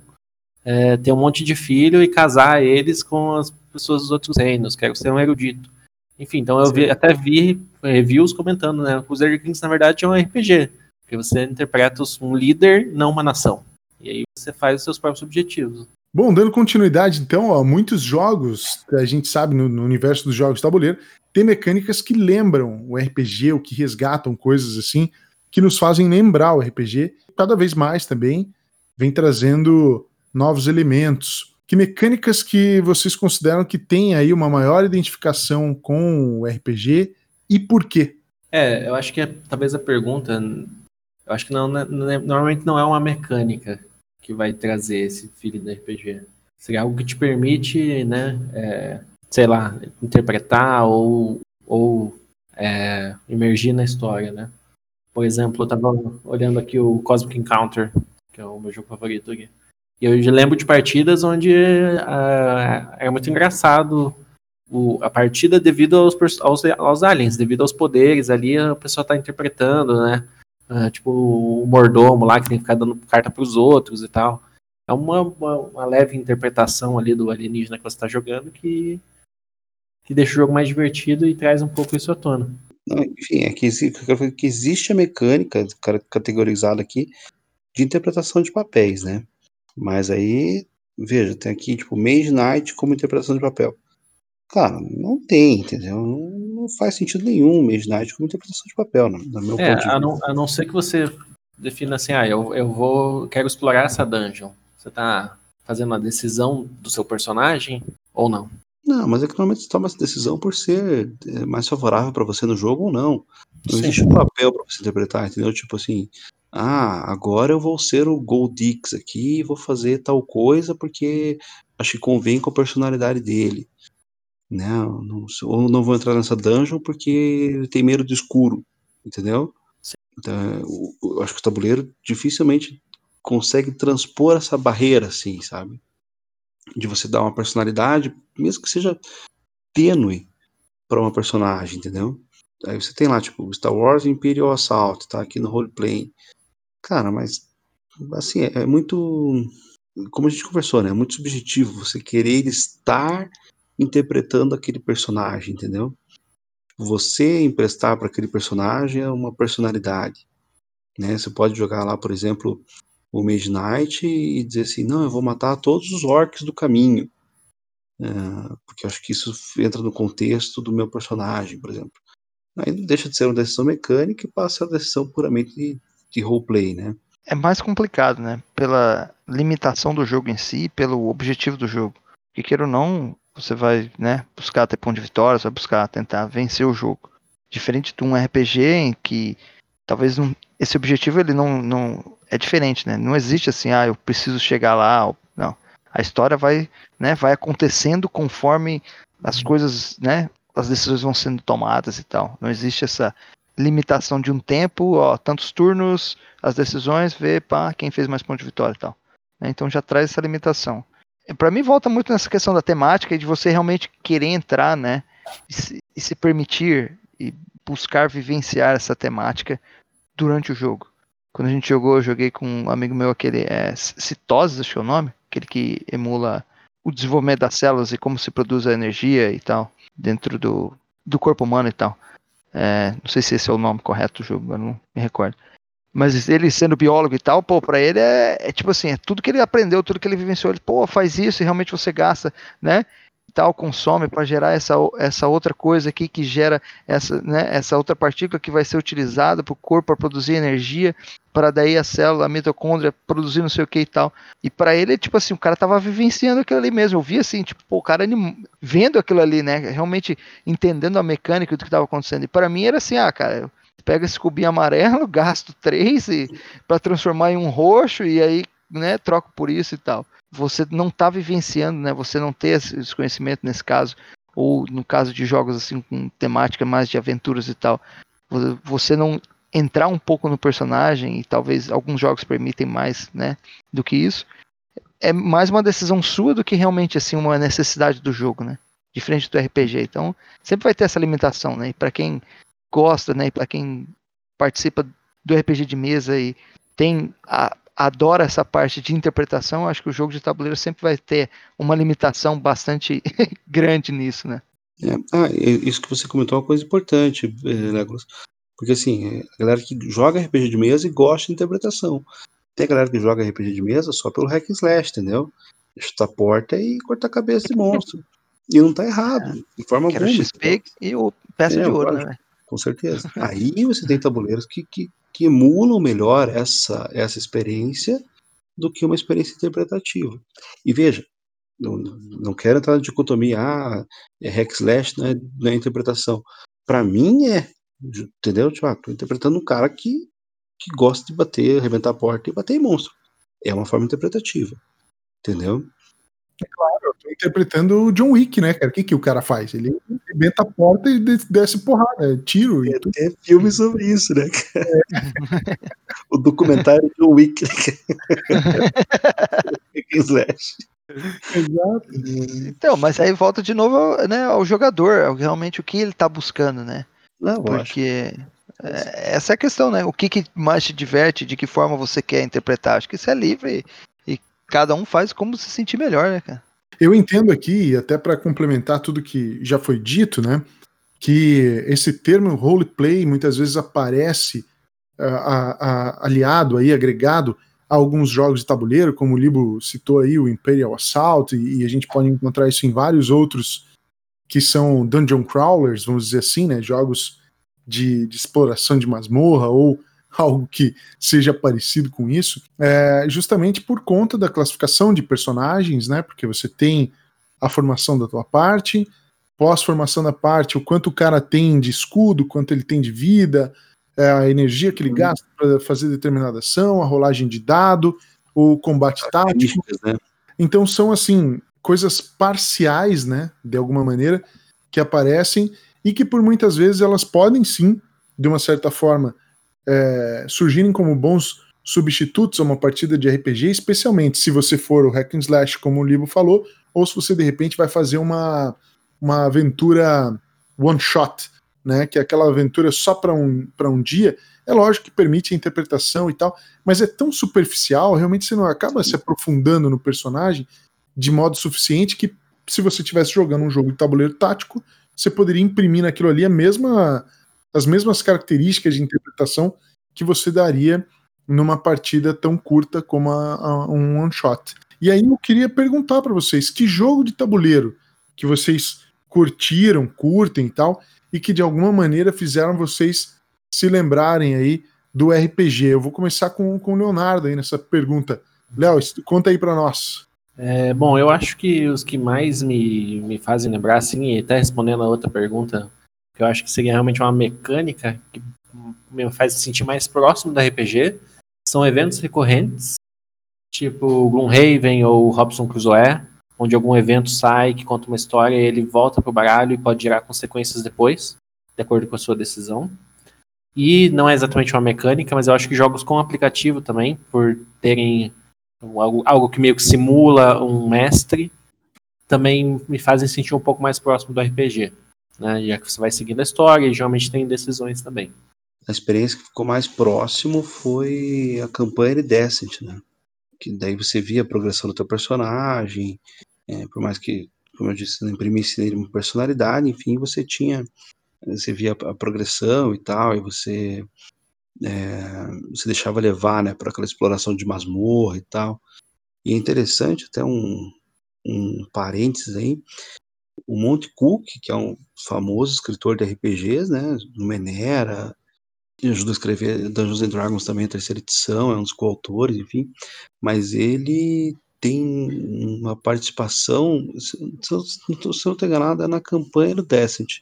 é, ter um monte de filho e casar eles com as pessoas dos outros reinos, quero ser um erudito. Enfim, então eu vi, até vi reviews comentando, né? Os Kings, na verdade, é um RPG, porque você interpreta um líder, não uma nação. E aí você faz os seus próprios objetivos. Bom, dando continuidade, então, ó, muitos jogos, a gente sabe no, no universo dos jogos de tabuleiro, tem mecânicas que lembram o RPG, ou que resgatam coisas assim, que nos fazem lembrar o RPG. Cada vez mais também vem trazendo novos elementos. Que mecânicas que vocês consideram que tem aí uma maior identificação com o RPG e por quê? É, eu acho que é, talvez a pergunta, eu acho que não, não, normalmente não é uma mecânica que vai trazer esse feeling do RPG. Seria algo que te permite, né, é, sei lá, interpretar ou, ou é, emergir na história, né? Por exemplo, eu estava olhando aqui o Cosmic Encounter, que é o meu jogo favorito aqui. Eu lembro de partidas onde uh, era muito engraçado o, a partida devido aos, aos, aos, aliens, devido aos poderes ali, a pessoa tá interpretando, né? Uh, tipo, o mordomo lá que tem que ficar dando carta pros outros e tal. É uma, uma, uma leve interpretação ali do alienígena que você tá jogando que que deixa o jogo mais divertido e traz um pouco isso à tona. Não, enfim, é que, que existe a mecânica ca- categorizada aqui de interpretação de papéis, né? Mas aí, veja, tem aqui, tipo, Mage Knight como interpretação de papel. Cara, não tem, entendeu? Não, faz sentido nenhum Mage Knight como interpretação de papel, no, no meu É, ponto de a vista. não, a não ser que você defina assim, ah, eu, eu vou, quero explorar essa dungeon. Você tá fazendo a decisão do seu personagem ou não? Não, mas é que normalmente você toma essa decisão por ser é, mais favorável pra você no jogo ou não. Não Sim. existe um papel pra você interpretar, entendeu? Tipo assim, ah, agora eu vou ser o Goldix aqui e vou fazer tal coisa porque acho que convém com a personalidade dele. Né? Eu Não, ou não vou entrar nessa dungeon porque ele tem medo do escuro, entendeu? Sim. Então, o- eu acho que o tabuleiro dificilmente consegue transpor essa barreira, assim, sabe? De você dar uma personalidade, mesmo que seja tênue para uma personagem, entendeu? Aí você tem lá, tipo, Star Wars Imperial Assault, tá aqui no roleplay. Cara, mas, assim, é, é muito. Como a gente conversou, né? É muito subjetivo você querer estar interpretando aquele personagem, entendeu? Você emprestar para aquele personagem é uma personalidade, né? Você pode jogar lá, por exemplo, o Mage Knight e dizer assim: não, eu vou matar todos os orcs do caminho. Ah, porque acho que isso entra no contexto do meu personagem, por exemplo. Aí deixa de ser uma decisão mecânica e passa a decisão puramente de, roleplay, né? É mais complicado, né? Pela limitação do jogo em si, pelo objetivo do jogo. Que queira ou não, você vai, né, buscar ter ponto de vitória, você vai buscar tentar vencer o jogo. Diferente de um RPG em que talvez esse objetivo ele não, não é diferente, né? Não existe assim, ah, eu preciso chegar lá, não. A história vai, né, vai acontecendo conforme as coisas, né, as decisões vão sendo tomadas e tal. Não existe essa limitação de um tempo, ó, tantos turnos, as decisões, ver pá, quem fez mais ponto de vitória e tal. né? Então já traz essa limitação. Para mim volta muito nessa questão da temática e de você realmente querer entrar, né, e se, e se permitir e buscar vivenciar essa temática durante o jogo. Quando a gente jogou, eu joguei com um amigo meu, aquele é Citoses, acho que é o nome, aquele que emula o desenvolvimento das células e como se produz a energia e tal, dentro do, do corpo humano e tal. É, não sei se esse é o nome correto do jogo, eu não me recordo. Mas ele sendo biólogo e tal, pô, pra ele é, é tipo assim, é tudo que ele aprendeu, tudo que ele vivenciou, ele, pô, faz isso e realmente você gasta, né? Tal, consome para gerar essa, essa outra coisa aqui que gera essa, né, essa outra partícula que vai ser utilizada para o corpo para produzir energia, para daí a célula, a mitocôndria produzir não sei o que e tal. E para ele, tipo assim, o cara tava vivenciando aquilo ali mesmo. Eu vi assim, tipo, pô, o cara anim- vendo aquilo ali, né? Realmente entendendo a mecânica do que tava acontecendo. E para mim era assim, ah, cara, eu pego esse cubinho amarelo, gasto três para transformar em um roxo e aí, né, troco por isso e tal. Você não tá vivenciando, né? Você não ter esse conhecimento nesse caso, ou no caso de jogos assim com temática mais de aventuras e tal, vo- você não entrar um pouco no personagem e talvez alguns jogos permitem mais, né, do que isso. É mais uma decisão sua do que realmente assim uma necessidade do jogo, né? Diferente do RPG. Então, sempre vai ter essa limitação, né? E para quem gosta, né, e para quem participa do RPG de mesa e tem a- adora essa parte de interpretação, acho que o jogo de tabuleiro sempre vai ter uma limitação bastante grande nisso, né? É, ah, isso que você comentou é uma coisa importante, eh, Legolas. Porque assim, é, a galera que joga RPG de mesa e gosta de interpretação. Tem a galera que joga RPG de mesa só pelo hack and slash, entendeu? Chutar a porta e cortar a cabeça de monstro. E não tá errado, de forma Que era o alguma. XP e o peça É, de ouro, né? Com certeza. Aí você tem tabuleiros que, que, que emulam melhor essa, essa experiência do que uma experiência interpretativa. E veja, não, não quero entrar na dicotomia, ah, é hack slash, é, é interpretação. Para mim é, entendeu? Tipo, ah, tô interpretando um cara que, que gosta de bater, arrebentar a porta e bater em monstro. É uma forma interpretativa, entendeu? Eu tô interpretando o John Wick, né, cara? O que, que o cara faz? Ele arrebenta a porta e des- desce porrada, é tiro e tudo. Tem filme sobre isso, né? o documentário do Wick. Slash. Exato. Então, mas aí volta de novo ao, né, ao jogador, realmente o que ele tá buscando, né? Não. Porque é, essa é a questão, né? O que, que mais te diverte, de que forma você quer interpretar. Acho que isso é livre cada um faz como se sentir melhor, né, cara? Eu entendo aqui, até para complementar tudo que já foi dito, né, que esse termo roleplay muitas vezes aparece uh, a, a, aliado aí, agregado a alguns jogos de tabuleiro, como o Libo citou aí, o Imperial Assault, e, e a gente pode encontrar isso em vários outros que são dungeon crawlers, vamos dizer assim, né, jogos de, de exploração de masmorra ou algo que seja parecido com isso, é justamente por conta da classificação de personagens, né? Porque você tem a formação da tua parte, pós-formação da parte, o quanto o cara tem de escudo, quanto ele tem de vida, é, a energia que ele uhum. gasta para fazer determinada ação, a rolagem de dado, o combate tático. Né? Então são assim coisas parciais, né, de alguma maneira, que aparecem e que por muitas vezes elas podem sim, de uma certa forma, é, surgirem como bons substitutos a uma partida de RPG, especialmente se você for o hack and slash, como o Libo falou, ou se você de repente vai fazer uma, uma aventura one shot, né, que é aquela aventura só para um, um dia. É lógico que permite a interpretação e tal, mas é tão superficial, realmente você não acaba se aprofundando no personagem de modo suficiente que se você estivesse jogando um jogo de tabuleiro tático, você poderia imprimir naquilo ali a mesma as mesmas características de interpretação que você daria numa partida tão curta como a, a, um one shot. E aí eu queria perguntar para vocês que jogo de tabuleiro que vocês curtiram, curtem e tal, e que de alguma maneira fizeram vocês se lembrarem aí do RPG. Eu vou começar com, com o Leonardo aí nessa pergunta. Léo, conta aí para nós. É, bom, eu acho que os que mais me, me fazem lembrar, assim, e até respondendo a outra pergunta que eu acho que seria realmente uma mecânica que me faz sentir mais próximo da RPG, são eventos recorrentes, tipo Gloomhaven ou Robson Crusoe, onde algum evento sai que conta uma história e ele volta pro baralho e pode gerar consequências depois, de acordo com a sua decisão. E não é exatamente uma mecânica, mas eu acho que jogos com aplicativo também, por terem algo, algo que meio que simula um mestre, também me fazem sentir um pouco mais próximo do RPG né? Já que você vai seguindo a história e geralmente tem decisões também. A experiência que ficou mais próximo foi a campanha de né? Que daí você via a progressão do teu personagem, é, por mais que, como eu disse, não imprimisse nele uma personalidade, enfim, você tinha, você via a progressão e tal, e você é, você deixava levar, né, para aquela exploração de masmorra e tal. E é interessante, até um, um parênteses aí, o Monte Cook, que é um famoso escritor de RPGs, né, no Menera, que ajudou a escrever Dungeons and Dragons também, a terceira edição, é um dos coautores, enfim, mas ele tem uma participação, se, eu não estou enganado, é na campanha do Descent,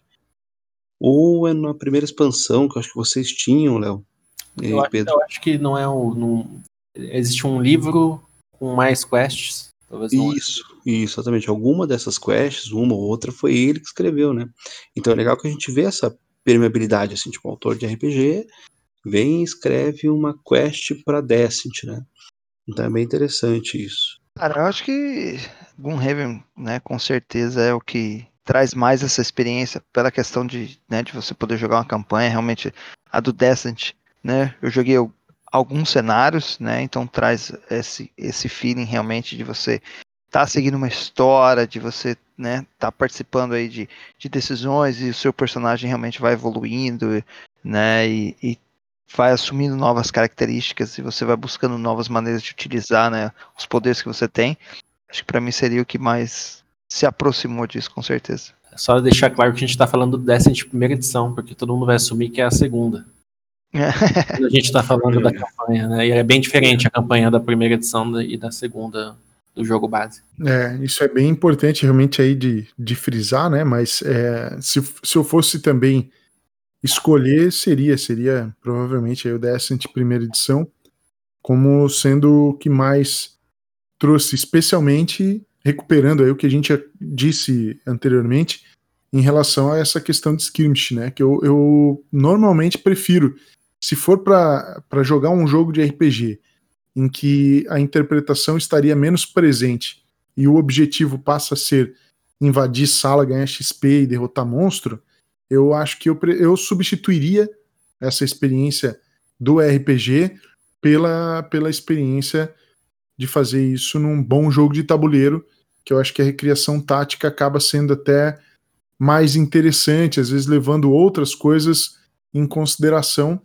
ou é na primeira expansão que eu acho que vocês tinham, Léo. Eu, eu, acho que não é o. Não, existe um livro com mais quests Talvez isso, isso, exatamente. Alguma dessas quests, uma ou outra, foi ele que escreveu, né? Então é legal que a gente vê essa permeabilidade, assim, tipo, um autor de RPG vem e escreve uma quest para Descent, né? Então é bem interessante isso. Cara, eu acho que Gloomhaven, né, com certeza é o que traz mais essa experiência pela questão de, né, de você poder jogar uma campanha, realmente a do Descent, né? Eu joguei alguns cenários, né? Então traz esse, esse feeling realmente de você tá seguindo uma história, de você né, tá participando aí de, de decisões e o seu personagem realmente vai evoluindo, né? E, e vai assumindo novas características e você vai buscando novas maneiras de utilizar, né? Os poderes que você tem. Acho que para mim seria o que mais se aproximou disso, com certeza. Só deixar claro que a gente está falando do Descent primeira edição, porque todo mundo vai assumir que é a segunda. A gente está falando da campanha, né? E é bem diferente a campanha da primeira edição e da segunda do jogo base. É, isso é bem importante realmente aí de, de frisar, né? Mas é, se, se eu fosse também escolher, seria, seria provavelmente aí o Descent primeira edição, como sendo o que mais trouxe, especialmente recuperando aí o que a gente disse anteriormente em relação a essa questão de skirmish, né? Que eu, eu normalmente prefiro se for para jogar um jogo de RPG em que a interpretação estaria menos presente e o objetivo passa a ser invadir sala, ganhar XP e derrotar monstro, eu acho que eu, eu substituiria essa experiência do RPG pela, pela experiência de fazer isso num bom jogo de tabuleiro que eu acho que a recriação tática acaba sendo até mais interessante, às vezes levando outras coisas em consideração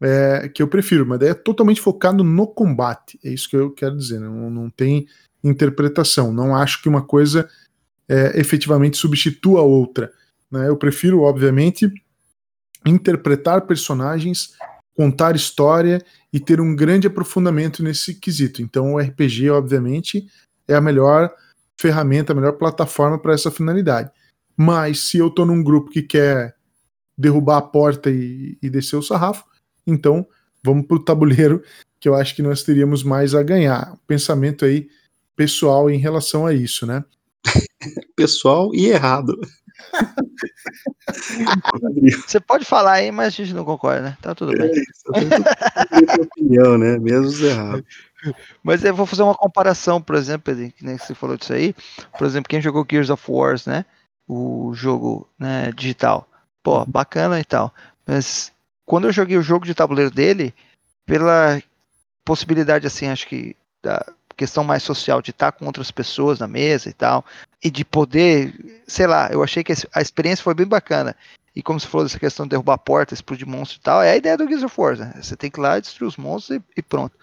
é, que eu prefiro, mas é totalmente focado no combate, é isso que eu quero dizer, não, não tem interpretação, não acho que uma coisa é, efetivamente substitua a outra. Né? Eu prefiro, obviamente, interpretar personagens, contar história e ter um grande aprofundamento nesse quesito. Então, o RPG, obviamente, é a melhor ferramenta, a melhor plataforma para essa finalidade. Mas se eu estou num grupo que quer derrubar a porta e, e descer o sarrafo, então vamos para o tabuleiro, que eu acho que nós teríamos mais a ganhar. Pensamento aí pessoal em relação a isso, né? Pessoal e errado. Você pode falar aí, mas a gente não concorda, né? Tá tudo bem. É isso, eu opinião, né? Mesmo errado. Mas eu vou fazer uma comparação, por exemplo, que nem você falou disso aí. Por exemplo, quem jogou Gears of Wars, né? O jogo né, digital. Pô, bacana e tal. Mas quando eu joguei o jogo de tabuleiro dele, pela possibilidade, assim, acho que da questão mais social de estar com outras pessoas na mesa e tal, e de poder, sei lá, eu achei que a experiência foi bem bacana. E como você falou dessa questão de derrubar a porta, explodir monstro e tal, é a ideia do Gears of War, né? Você tem que ir lá destruir os monstros e, e pronto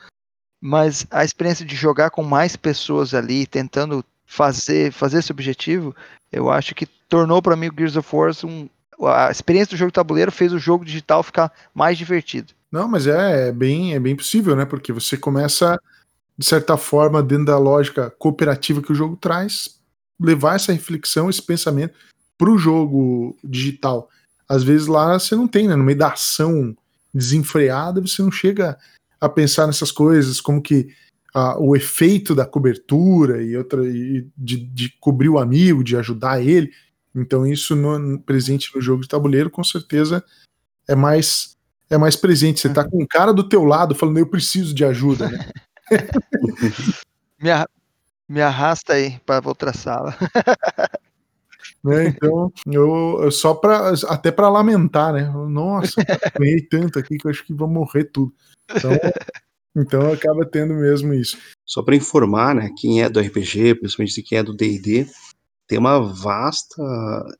mas a experiência de jogar com mais pessoas ali, tentando fazer, fazer esse objetivo, eu acho que tornou para mim o Gears of War um, a experiência do jogo tabuleiro fez o jogo digital ficar mais divertido. Não, mas é, é, bem, é bem possível, né? Porque você começa, de certa forma, dentro da lógica cooperativa que o jogo traz, levar essa reflexão, esse pensamento para o jogo digital. Às vezes lá você não tem, né? No meio da ação desenfreada, você não chega a pensar nessas coisas, como que o efeito da cobertura e outra e de, de, cobrir o amigo, de ajudar ele. Então isso no, presente no jogo de tabuleiro com certeza é mais é mais presente. Você tá com um cara do teu lado falando eu preciso de ajuda, né? me, me arrasta aí para outra sala. né? Então, eu, eu só para até para lamentar, né? Nossa, ganhei tanto aqui que eu acho que vou morrer tudo. Então, então acaba tendo mesmo isso. Só para informar, né, quem é do RPG, principalmente quem é do D&D, tem uma vasta,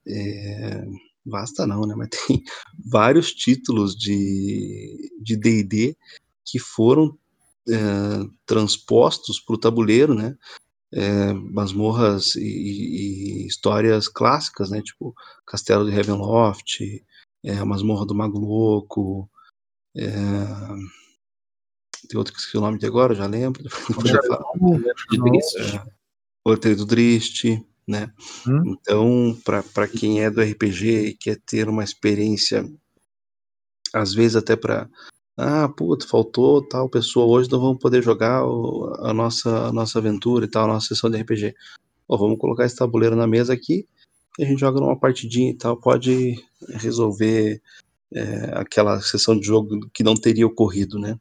é, vasta não, né, mas tem vários títulos de de D&D que foram é, transpostos para o tabuleiro, né, é, masmorras e, e, histórias clássicas, né, tipo Castelo de Ravenloft, é, a masmorra do Mago Louco, é, tem outro que esqueci o nome de agora, já lembro. O é, do Drist, né? Hum? Então, para quem é do RPG e quer ter uma experiência, às vezes até para ah, puto, faltou tal pessoa hoje, não vamos poder jogar a nossa, a nossa aventura e tal, a nossa sessão de RPG. Ó, vamos colocar esse tabuleiro na mesa aqui e a gente joga numa partidinha e tal, pode resolver é, aquela sessão de jogo que não teria ocorrido, né?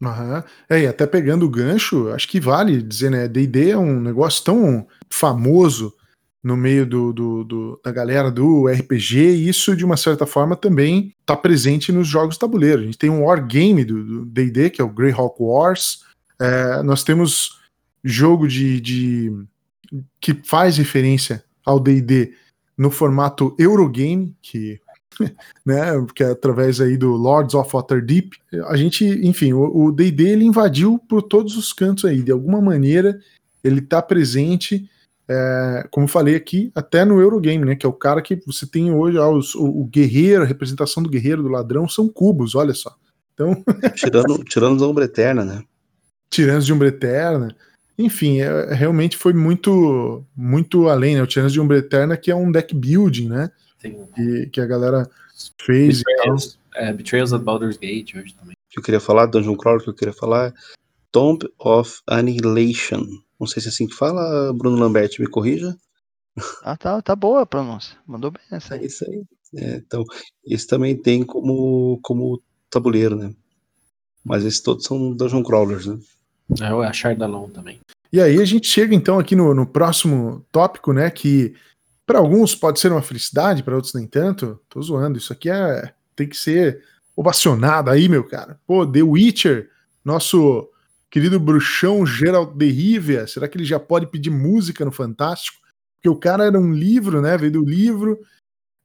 Uhum. É, e até pegando o gancho, acho que vale dizer, né? DD é um negócio tão famoso no meio do, do, do, da galera do RPG, e isso de uma certa forma também está presente nos jogos tabuleiro. A gente tem um wargame do DD, que é o Greyhawk Wars. É, nós temos jogo de, de que faz referência ao DD no formato Eurogame, que né, porque é através aí do Lords of Waterdeep, a gente, enfim, o D&D ele invadiu por todos os cantos aí, de alguma maneira ele está presente, é, como falei aqui, até no Eurogame, né, que é o cara que você tem hoje, ó, os, o, o, guerreiro, a representação do guerreiro, do ladrão, são cubos, olha só. Então... tirando, tirando da Umbra Eterna, né? Tirando de Umbra Eterna. Enfim, é, realmente foi muito muito além, né? O Tirando de Umbra Eterna, que é um deck building, né? Que, que a galera fez. Betrayals, é, Betrayals at Baldur's Gate hoje também. que eu queria falar, Dungeon Crawler, que eu queria falar é Tomb of Annihilation. Não sei se é assim que fala, Bruno Lambert, me corrija. Ah, tá, tá boa a pronúncia. Mandou bem essa aí. É isso aí. É, então, esse também tem como, como tabuleiro, né? Mas esses todos são Dungeon Crawlers, né? É, o Chardalon também. E aí a gente chega então aqui no, no próximo tópico, né? Que para alguns pode ser uma felicidade, para outros nem tanto. Tô zoando, isso aqui é tem que ser ovacionado aí, meu cara. Pô, The Witcher, nosso querido bruxão Gerald de Rivia, será que ele já pode pedir música no Fantástico? Porque o cara era um livro, né? Veio do livro,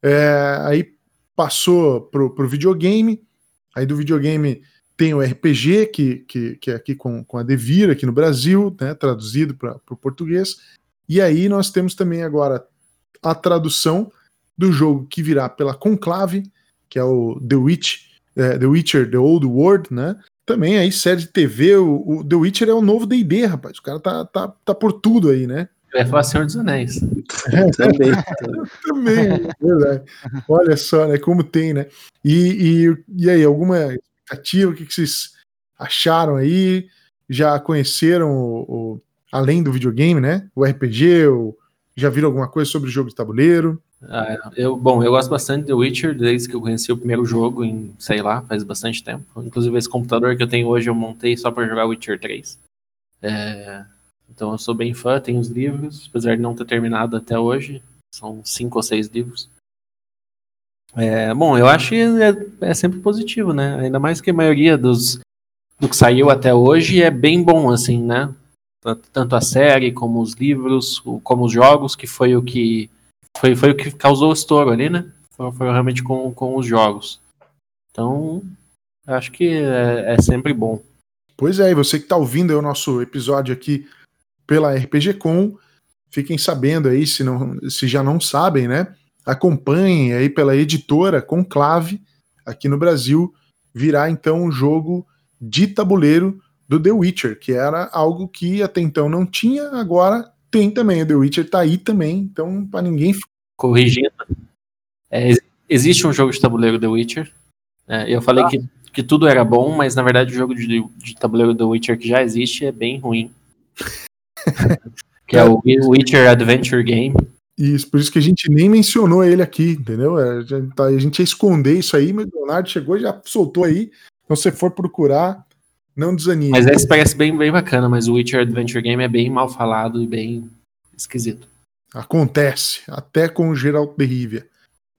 é, aí passou pro, pro videogame, aí do videogame tem o RPG, que, que, que é aqui com, com a Devir, aqui no Brasil, né, traduzido para o português. E aí nós temos também agora a tradução do jogo que virá pela Conclave, que é o The Witch, é, The Witcher, The Old World, né? Também aí série de TV, o, o The Witcher é o novo D&D, rapaz. O cara tá, tá, tá por tudo aí, né? Vai falar Senhor dos Anéis. Também. Também, verdade. Olha só, né? Como tem, né? E, e, e aí, alguma expectativa? O que, que vocês acharam aí? Já conheceram o, o, além do videogame, né? O RPG, o, já viram alguma coisa sobre o jogo de tabuleiro? Ah, eu, bom, eu gosto bastante de The Witcher desde que eu conheci o primeiro jogo em, sei lá, faz bastante tempo. Inclusive esse computador que eu tenho hoje eu montei só para jogar Witcher 3. É, então eu sou bem fã, tenho os livros, apesar de não ter terminado até hoje. São cinco ou seis livros. É, bom, eu acho que é, é, sempre positivo, né? Ainda mais que a maioria dos do que saiu até hoje é bem bom, assim, né? Tanto a série como os livros, como os jogos, que foi o que foi, foi o que causou o estouro ali, né? Foi, foi realmente com, com os jogos. Então, acho que é, é sempre bom. Pois é, e você que está ouvindo o nosso episódio aqui pela RPG Com, fiquem sabendo aí, se, não, se já não sabem, né? Acompanhem aí pela editora Conclave, aqui no Brasil, virá então um jogo de tabuleiro do The Witcher, que era algo que até então não tinha, agora tem também. O The Witcher tá aí também, então para ninguém. Corrigindo. É, existe um jogo de tabuleiro The Witcher. É, eu falei ah. que, que tudo era bom, mas na verdade o jogo de, de tabuleiro The Witcher que já existe é bem ruim. que é o Witcher Adventure Game. Isso, por isso que a gente nem mencionou ele aqui, entendeu? É, a gente, tá, a gente ia esconder isso aí, mas o Leonardo chegou e já soltou aí. Então, se você for procurar, não desanime. Mas esse parece bem, bem bacana, mas o Witcher Adventure Game é bem mal falado e bem esquisito. Acontece, até com o Geralt de Rivia.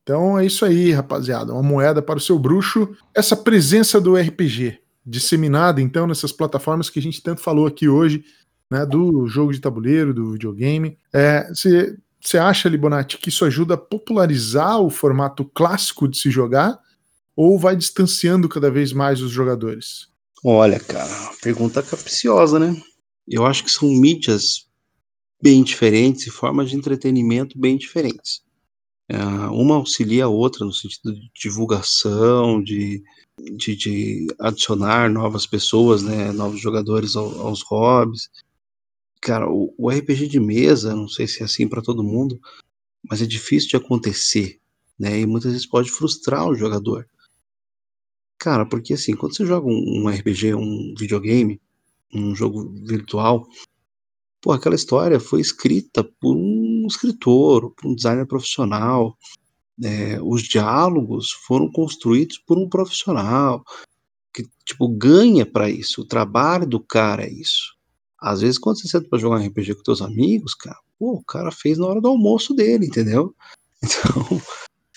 Então é isso aí, rapaziada. Uma moeda para o seu bruxo. Essa presença do RPG disseminada, então, nessas plataformas que a gente tanto falou aqui hoje, né, do jogo de tabuleiro, do videogame. Você é, acha, Libonati, que isso ajuda a popularizar o formato clássico de se jogar ou vai distanciando cada vez mais os jogadores? Olha, cara, pergunta capciosa, né? Eu acho que são mídias bem diferentes e formas de entretenimento bem diferentes. É, uma auxilia a outra no sentido de divulgação, de, de, de adicionar novas pessoas, né, novos jogadores ao, aos hobbies. Cara, o, o, RPG de mesa, não sei se é assim para todo mundo, mas é difícil de acontecer, né, e muitas vezes pode frustrar o jogador. Cara, porque assim, quando você joga um, RPG, um videogame, um jogo virtual, pô, aquela história foi escrita por um escritor, por um designer profissional. É, os diálogos foram construídos por um profissional que tipo ganha para isso. O trabalho do cara é isso. Às vezes quando você senta para jogar um RPG com teus amigos, cara, pô, o cara fez na hora do almoço dele, entendeu? Então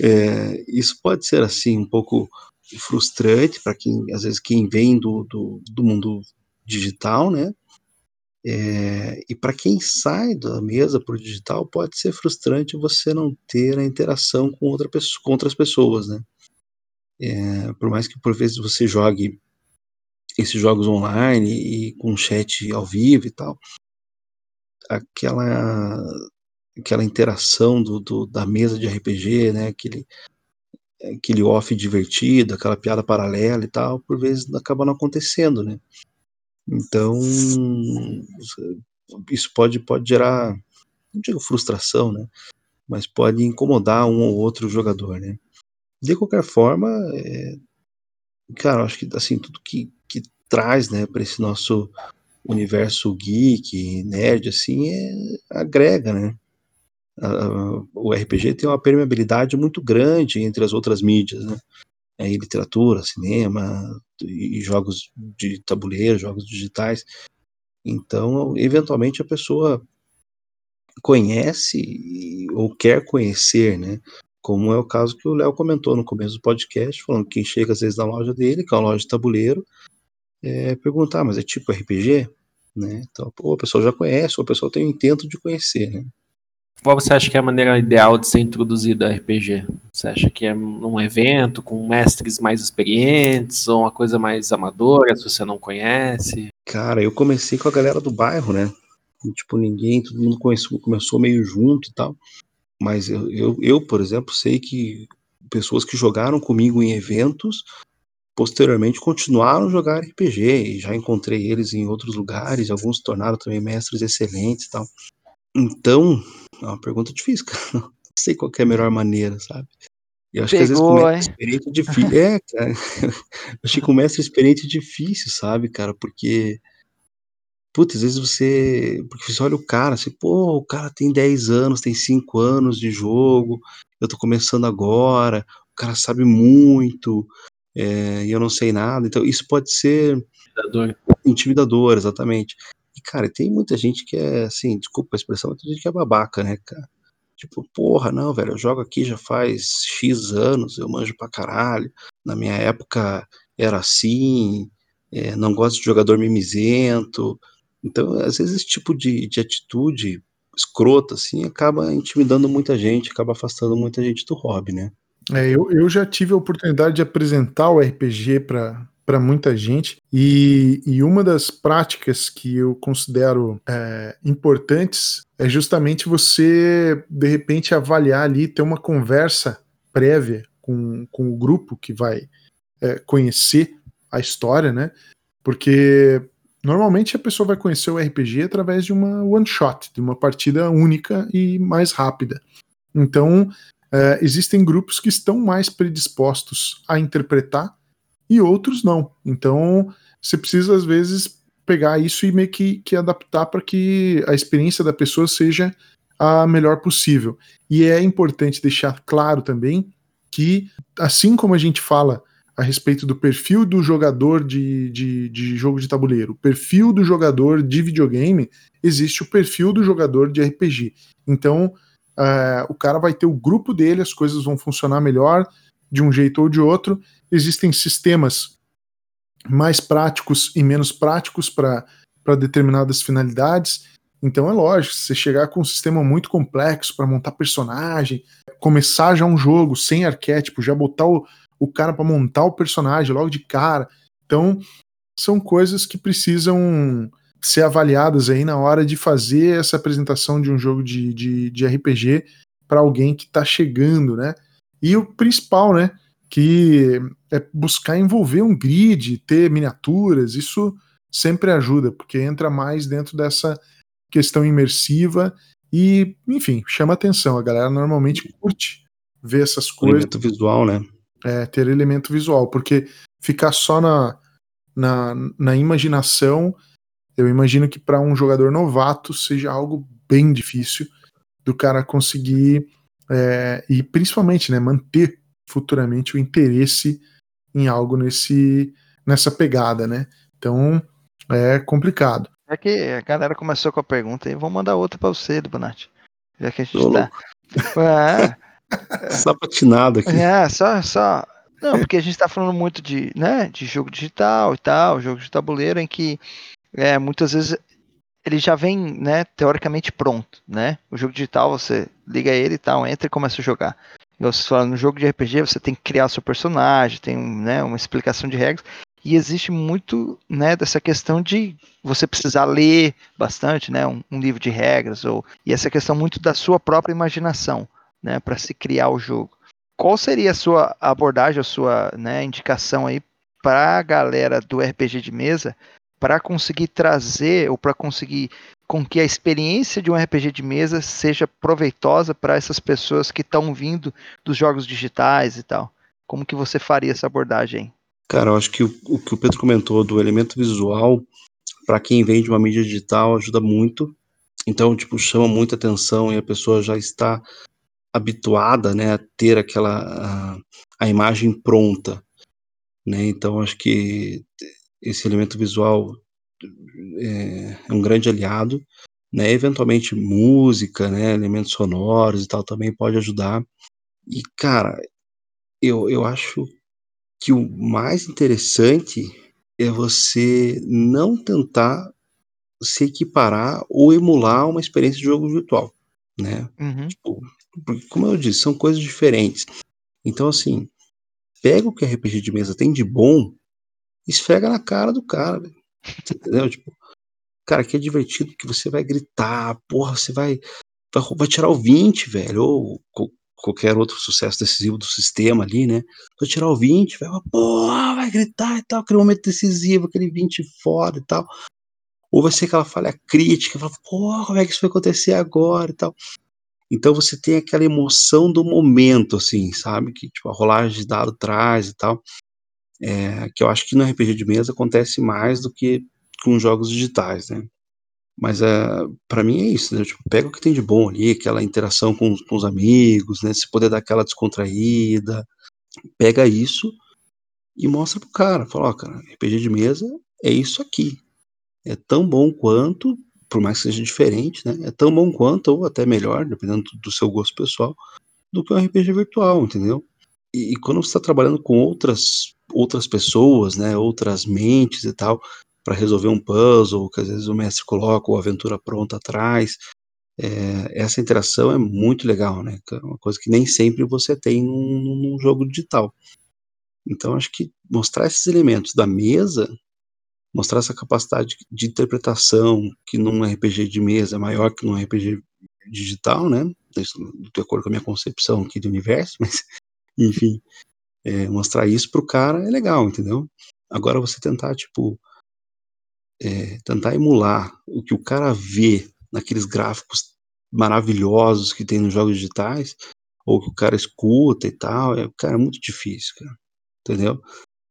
é, isso pode ser assim um pouco frustrante para quem, às vezes, quem vem do, do, do mundo digital, né? É, e para quem sai da mesa para o digital, pode ser frustrante você não ter a interação com, outra pessoa, com outras pessoas, né? É, por mais que por vezes você jogue esses jogos online e com chat ao vivo e tal, aquela aquela interação do, do, da mesa de RPG, né? Aquele, aquele off divertido, aquela piada paralela e tal, por vezes acaba não acontecendo, né? Então, isso pode, pode gerar, não digo frustração, né? Mas pode incomodar um ou outro jogador, né? De qualquer forma, é, cara, acho que assim, tudo que, que traz, né, para esse nosso universo geek, nerd, assim, é, agrega, né? Uh, o RPG tem uma permeabilidade muito grande entre as outras mídias, né? Aí, literatura, cinema e jogos de tabuleiro, jogos digitais. Então, eventualmente a pessoa conhece ou quer conhecer, né? Como é o caso que o Léo comentou no começo do podcast, falando que quem chega às vezes na loja dele, que é uma loja de tabuleiro, é perguntar, mas é tipo RPG? Né? Então, pô, o pessoal já conhece, ou o pessoal tem o intento de conhecer, né? Qual você acha que é a maneira ideal de ser introduzido a RPG? Você acha que é num evento com mestres mais experientes ou uma coisa mais amadora, se você não conhece? Cara, eu comecei com a galera do bairro, né? Tipo, ninguém, todo mundo começou, começou meio junto e tal. Mas eu, eu, eu, por exemplo, sei que pessoas que jogaram comigo em eventos posteriormente continuaram a jogar RPG e já encontrei eles em outros lugares, alguns se tornaram também mestres excelentes e tal. Então, é uma pergunta difícil, cara. Não sei qual é a melhor maneira, sabe? E eu acho Pegou, que às vezes com mestre experiente é difícil. É, cara. Eu achei que com mestre experiente é difícil, sabe, cara? Porque. Putz, às vezes você. Porque você olha o cara, assim, pô, o cara tem 10 anos, tem 5 anos de jogo, eu tô começando agora, o cara sabe muito, é, e eu não sei nada. Então, isso pode ser Intimidador. intimidador, exatamente. Cara, tem muita gente que é, assim, desculpa a expressão, mas tem gente que é babaca, né, cara? Tipo, porra, não, velho, eu jogo aqui já faz X anos, eu manjo pra caralho. Na minha época era assim, é, não gosto de jogador mimizento. Então, às vezes, esse tipo de, de atitude escrota, assim, acaba intimidando muita gente, acaba afastando muita gente do hobby, né? É, eu, eu já tive a oportunidade de apresentar o RPG para muita gente e, e uma das práticas que eu considero é, importantes é justamente você, de repente, avaliar ali, ter uma conversa prévia com, com o grupo que vai é, conhecer a história, né? Porque normalmente a pessoa vai conhecer o RPG através de uma one shot, de uma partida única e mais rápida. Então, é, existem grupos que estão mais predispostos a interpretar e outros não. Então, você precisa, às vezes, pegar isso e meio que, que adaptar para que a experiência da pessoa seja a melhor possível. E é importante deixar claro também que, assim como a gente fala a respeito do perfil do jogador de, de, de jogo de tabuleiro, o perfil do jogador de videogame, existe o perfil do jogador de RPG. Então, é, o cara vai ter o grupo dele, as coisas vão funcionar melhor de um jeito ou de outro. Existem sistemas mais práticos e menos práticos para determinadas finalidades. Então é lógico, você chegar com um sistema muito complexo para montar personagem, começar já um jogo sem arquétipo, já botar o, o cara para montar o personagem logo de cara. Então são coisas que precisam ser avaliadas aí na hora de fazer essa apresentação de um jogo de, de, de RPG para alguém que está chegando, né? E o principal, né? Que é buscar envolver um grid, ter miniaturas, isso sempre ajuda, porque entra mais dentro dessa questão imersiva e, enfim, chama atenção. A galera normalmente curte ver essas coisas, elemento visual, né? é, ter elemento visual, porque ficar só na, na, na imaginação, eu imagino que para um jogador novato seja algo bem difícil do cara conseguir é, e principalmente né, manter futuramente o interesse em algo nesse nessa pegada, né? Então é complicado. É que a galera começou com a pergunta aí, vamos mandar outra para você, Bonatti. Já que a gente Ô, tá. É, Sapatinado aqui. é, só, só. Não, porque a gente tá falando muito de, né, de jogo digital e tal, jogo de tabuleiro, em que é, muitas vezes ele já vem, né, teoricamente pronto, né? O jogo digital, você liga ele e tal, entra e começa a jogar. No jogo de RPG, você tem que criar seu personagem, tem né, uma explicação de regras. E existe muito né, dessa questão de você precisar ler bastante, né, um, um livro de regras, ou e essa questão muito da sua própria imaginação, né, para se criar o jogo. Qual seria a sua abordagem, a sua né, indicação aí para a galera do RPG de mesa para conseguir trazer ou para conseguir com que a experiência de um RPG de mesa seja proveitosa para essas pessoas que estão vindo dos jogos digitais e tal? Como que você faria essa abordagem? Cara, eu acho que o, o que o Pedro comentou do elemento visual, para quem vem de uma mídia digital, ajuda muito. Então, tipo, chama muita atenção e a pessoa já está habituada, né, a ter aquela a, a imagem pronta, né? Então, acho que esse elemento visual é, é um grande aliado, né? Eventualmente música, né, elementos sonoros e tal também pode ajudar. E cara, eu, eu acho que o mais interessante é você não tentar se equiparar ou emular uma experiência de jogo virtual, né? Uhum. Tipo, porque, como eu disse, são coisas diferentes. Então, assim, pega o que RPG de mesa tem de bom, esfrega na cara do cara, velho. Entendeu? Tipo, cara, que é divertido, que você vai gritar, porra, você vai, vai, vai tirar o 20, velho, ou co- qualquer outro sucesso decisivo do sistema ali, né? Vai tirar o 20, vai, porra, vai gritar e tal, aquele momento decisivo, aquele 20 foda e tal. Ou vai ser aquela falha crítica, fala, porra, como é que isso vai acontecer agora e tal. Então você tem aquela emoção do momento, assim, sabe? Que tipo, a rolagem de dado traz e tal. É, que eu acho que no RPG de mesa acontece mais do que com jogos digitais, né? Mas é, para mim é isso, né? Tipo, pega o que tem de bom ali, aquela interação com, os- com os amigos, né? Se poder dar aquela descontraída, pega isso e mostra pro cara. Fala, ó, cara, RPG de mesa é isso aqui. É tão bom quanto, por mais que seja diferente, né? É tão bom quanto, ou até melhor, dependendo do- do seu gosto pessoal, do que um RPG virtual, entendeu? E, e quando você está trabalhando com outras outras pessoas, né, outras mentes e tal, para resolver um puzzle que às vezes o mestre coloca a aventura pronta atrás, é, essa interação é muito legal, né? é Uma coisa que nem sempre você tem num, num jogo digital. Então acho que mostrar esses elementos da mesa, mostrar essa capacidade de interpretação que num RPG de mesa é maior que num RPG digital, né? De acordo com a minha concepção aqui do universo, mas enfim, é, mostrar isso pro cara é legal, entendeu? Agora você tentar, tipo, é, tentar emular o que o cara vê naqueles gráficos maravilhosos que tem nos jogos digitais, ou que o cara escuta e tal, é, cara, é muito difícil, cara, entendeu?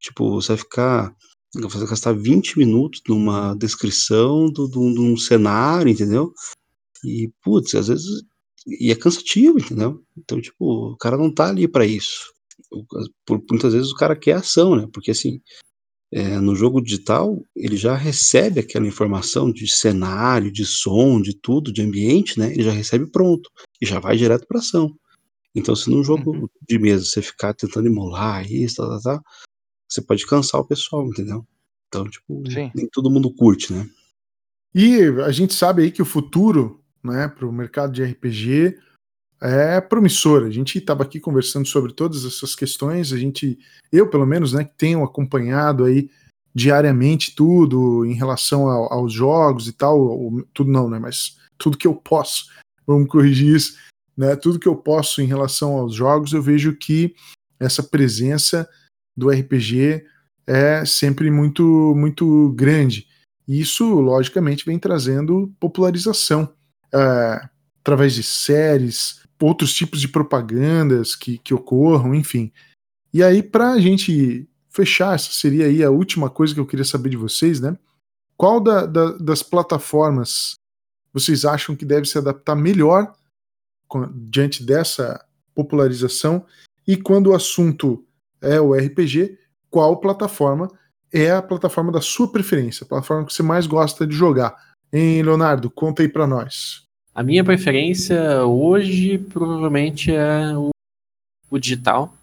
Tipo, você vai ficar, você vai gastar 20 minutos numa descrição do, do, de um cenário, entendeu? E, putz, às vezes, e é cansativo, entendeu? Então, tipo, o cara não tá ali pra isso. Por, muitas vezes o cara quer ação, né? Porque, assim, é, no jogo digital, ele já recebe aquela informação de cenário, de som, de tudo, de ambiente, né? Ele já recebe pronto e já vai direto pra ação. Então, se num jogo Uhum. de mesa você ficar tentando emular isso, tá, tá, tá, você pode cansar o pessoal, entendeu? Então, tipo, Sim. nem todo mundo curte, né? E a gente sabe aí que o futuro, né, para o mercado de RPG é promissor. A gente estava aqui conversando sobre todas essas questões. A gente, eu pelo menos, né, que tenho acompanhado aí diariamente tudo em relação ao- aos jogos e tal. tudo não, né, mas tudo que eu posso. Vamos corrigir isso, né? Tudo que eu posso em relação aos jogos, eu vejo que essa presença do RPG é sempre muito muito grande. E isso, logicamente, vem trazendo popularização é, através de séries, outros tipos de propagandas que, que ocorram, enfim. E aí, para a gente fechar, essa seria aí a última coisa que eu queria saber de vocês, né? Qual da- da- das plataformas vocês acham que deve se adaptar melhor diante dessa popularização? E quando o assunto é o RPG, qual plataforma é a plataforma da sua preferência, a plataforma que você mais gosta de jogar? Hein, Leonardo, conta aí pra nós. A minha preferência hoje provavelmente é o, o digital,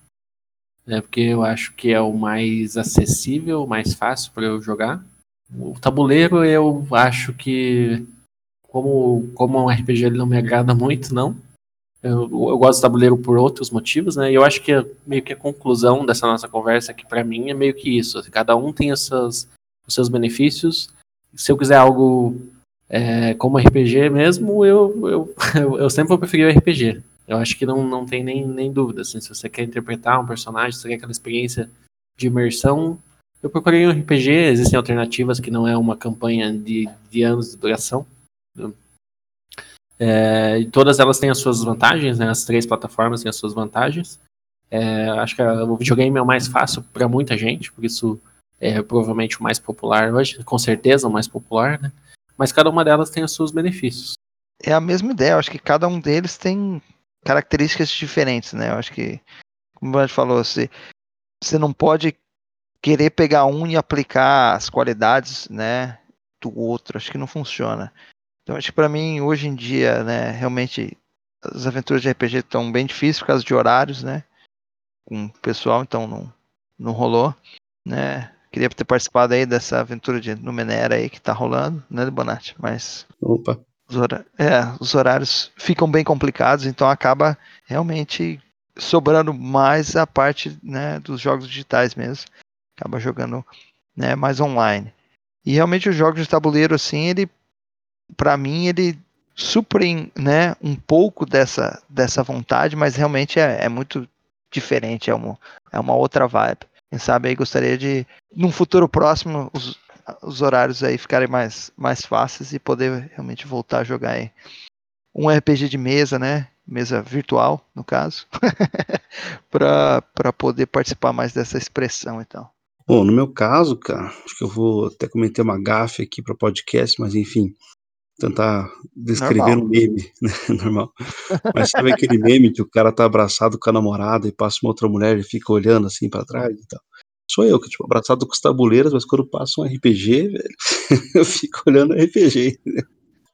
né? Porque eu acho que é o mais acessível, mais fácil para eu jogar. O tabuleiro eu acho que como como um RPG ele não me agrada muito, não. Eu, eu gosto do tabuleiro por outros motivos, né? E eu acho que é meio que a conclusão dessa nossa conversa aqui para mim é meio que isso. Cada um tem os seus, os seus benefícios. Se eu quiser algo é, como RPG mesmo, eu, eu, eu, sempre vou preferir o RPG. Eu acho que não, não tem nem, nem dúvida. Assim, se você quer interpretar um personagem, se você quer aquela experiência de imersão, eu procurei um RPG. Existem alternativas que não é uma campanha de, de anos de duração. É, todas elas têm as suas vantagens, né? As três plataformas têm as suas vantagens. É, acho que o videogame é o mais fácil para muita gente, por isso é provavelmente o mais popular hoje, com certeza o mais popular, né? Mas cada uma delas tem os seus benefícios. É a mesma ideia, eu acho que cada um deles tem características diferentes, né? Eu acho que, como gente falou, você, você não pode querer pegar um e aplicar as qualidades, né, do outro. Acho que não funciona. Então, acho que para mim, hoje em dia, né, realmente as aventuras de RPG estão bem difíceis por causa de horários, né, com o pessoal, então não, não rolou, né. Queria ter participado aí dessa aventura de Numenera aí que tá rolando, né, Bonatti? Mas Opa. os, hora- é, os horários ficam bem complicados, então acaba realmente sobrando mais a parte né, dos jogos digitais mesmo. Acaba jogando né, mais online. E realmente os jogos de tabuleiro, assim, ele, para mim, ele suprem né, um pouco dessa, dessa vontade, mas realmente é, é muito diferente, é uma, é uma outra vibe. Quem sabe aí gostaria de, num futuro próximo, os, os horários aí ficarem mais, mais fáceis e poder realmente voltar a jogar aí um RPG de mesa, né? Mesa virtual, no caso, para poder participar mais dessa expressão então. Bom, no meu caso, cara, acho que eu vou até cometer uma gafe aqui para podcast, mas enfim, tentar descrever Normal. um meme, né? Normal. Mas sabe aquele meme que o cara tá abraçado com a namorada e passa uma outra mulher e fica olhando assim para trás e tal? Sou eu, que tipo, abraçado com os tabuleiros, mas quando passa um RPG, velho, eu fico olhando o RPG. né?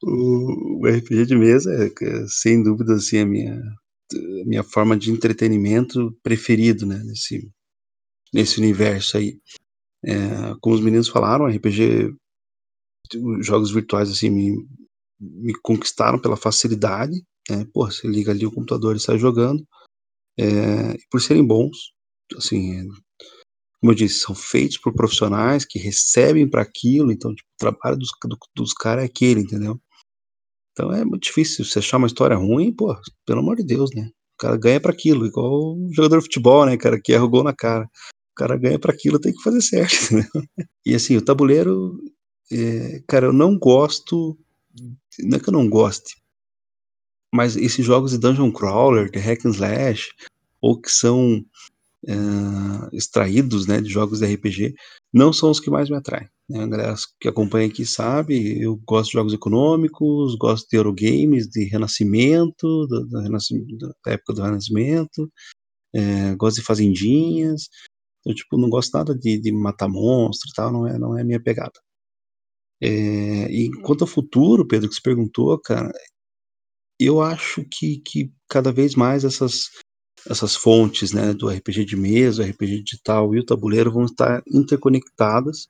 O, o RPG de mesa é, é, sem dúvida, assim, a minha, a minha forma de entretenimento preferido, né, nesse, nesse universo aí. É, como os meninos falaram, RPG, os jogos virtuais, assim, me, me conquistaram pela facilidade, né, pô, você liga ali o computador e sai jogando, é, por serem bons, assim, é, como eu disse, são feitos por profissionais que recebem para aquilo, então tipo, o trabalho dos, do- dos caras é aquele, entendeu? Então é muito difícil você achar uma história ruim, pô, pelo amor de Deus, né? O cara ganha para aquilo, igual um jogador de futebol, né, cara, que erra o gol na cara. O cara ganha para aquilo, tem que fazer certo, entendeu? E assim, o tabuleiro, é, cara, eu não gosto, não é que eu não goste, mas esses jogos de Dungeon Crawler, de Hack and Slash, ou que são eh, extraídos né, de jogos de RPG, não são os que mais me atraem. Né? A galera que acompanha aqui sabe, eu gosto de jogos econômicos, gosto de Eurogames, de Renascimento, do, do da época do Renascimento, eh, gosto de Fazendinhas, eu tipo, não gosto nada de, de matar monstro e tal, não é, não é a minha pegada. Eh, e quanto ao futuro, Pedro, que você perguntou, cara, eu acho que, que cada vez mais essas, essas fontes, né, do RPG de mesa, RPG digital e o tabuleiro vão estar interconectadas.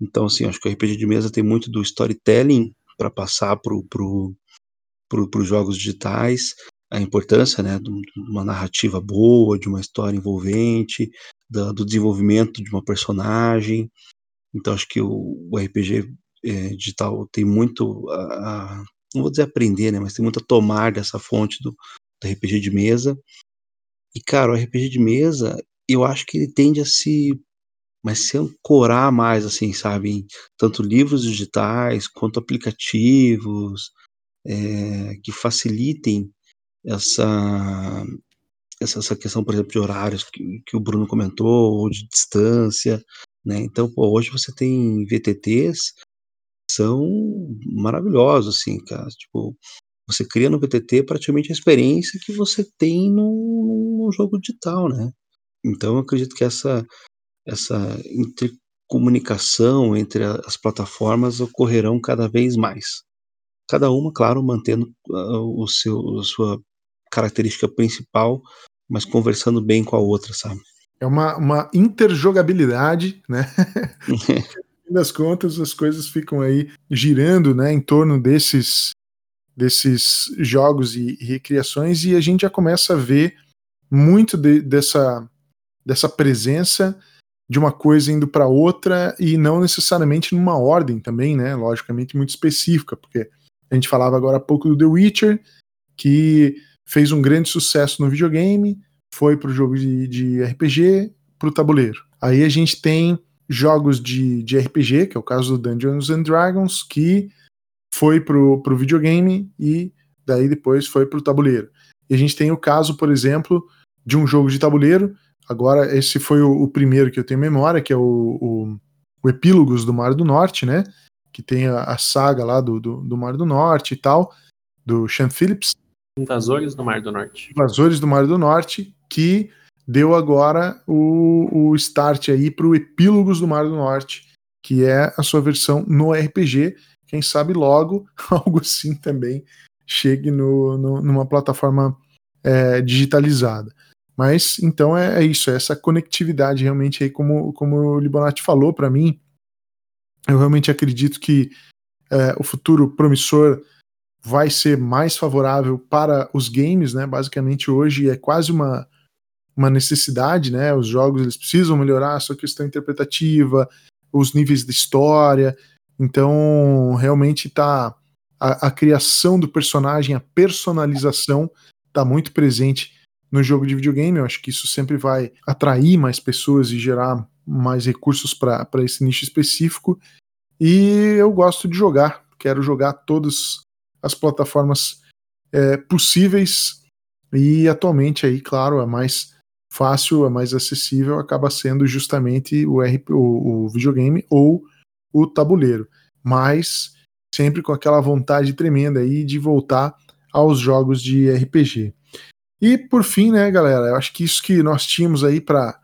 Então, assim, acho que o RPG de mesa tem muito do storytelling para passar para pro, pro, os jogos digitais, a importância, né, de uma narrativa boa, de uma história envolvente, do desenvolvimento de uma personagem. Então, acho que o, o RPG é, digital tem muito a, a, não vou dizer aprender, né, mas tem muito a tomar dessa fonte do, do RPG de mesa. E, cara, o RPG de mesa, eu acho que ele tende a se mas se ancorar mais, assim, sabe, em tanto livros digitais quanto aplicativos é, que facilitem essa, essa, essa questão, por exemplo, de horários que, que o Bruno comentou, ou de distância, né? Então, pô, hoje você tem VTTs são maravilhosos, assim, cara. Tipo, você cria no VTT praticamente a experiência que você tem no, no jogo digital, né? Então, eu acredito que essa essa intercomunicação entre as plataformas ocorrerão cada vez mais. Cada uma, claro, mantendo uh, o seu, a sua característica principal, mas conversando bem com a outra, sabe? É uma, uma interjogabilidade, né? fim das contas, as coisas ficam aí girando, né, em torno desses desses jogos e, e recriações e a gente já começa a ver muito de, dessa dessa presença de uma coisa indo para outra e não necessariamente numa ordem também, né? Logicamente muito específica, porque a gente falava agora há pouco do The Witcher, que fez um grande sucesso no videogame, foi para o jogo de, de RPG, para o tabuleiro. Aí a gente tem jogos de, de RPG, que é o caso do Dungeons and Dragons, que foi para o videogame e daí depois foi para o tabuleiro. E a gente tem o caso, por exemplo, de um jogo de tabuleiro Agora, esse foi o, o, primeiro que eu tenho memória, que é o, o, o Epílogos do Mar do Norte, né? Que tem a, a saga lá do, do, do, Mar do Norte e tal, do Sean Phillips. Invasores do Mar do Norte. Invasores do Mar do Norte, que deu agora o, o start aí para o Epílogos do Mar do Norte, que é a sua versão no RPG. Quem sabe logo algo assim também chegue no, no numa plataforma é, digitalizada. Mas então é, é isso, é essa conectividade realmente aí, como, como o Libonati falou para mim. Eu realmente acredito que é, o futuro promissor vai ser mais favorável para os games, né? Basicamente hoje é quase uma, uma necessidade, né? Os jogos eles precisam melhorar a sua questão interpretativa, os níveis de história. Então, realmente tá a, a criação do personagem, a personalização está muito presente no jogo de videogame. Eu acho que isso sempre vai atrair mais pessoas e gerar mais recursos para esse nicho específico. E eu gosto de jogar, quero jogar todas as plataformas é, possíveis. E atualmente aí, claro, a mais fácil, a mais acessível acaba sendo justamente o, RP, o, o videogame ou o tabuleiro. Mas sempre com aquela vontade tremenda aí de voltar aos jogos de RPG. E por fim, né, galera, eu acho que isso que nós tínhamos aí para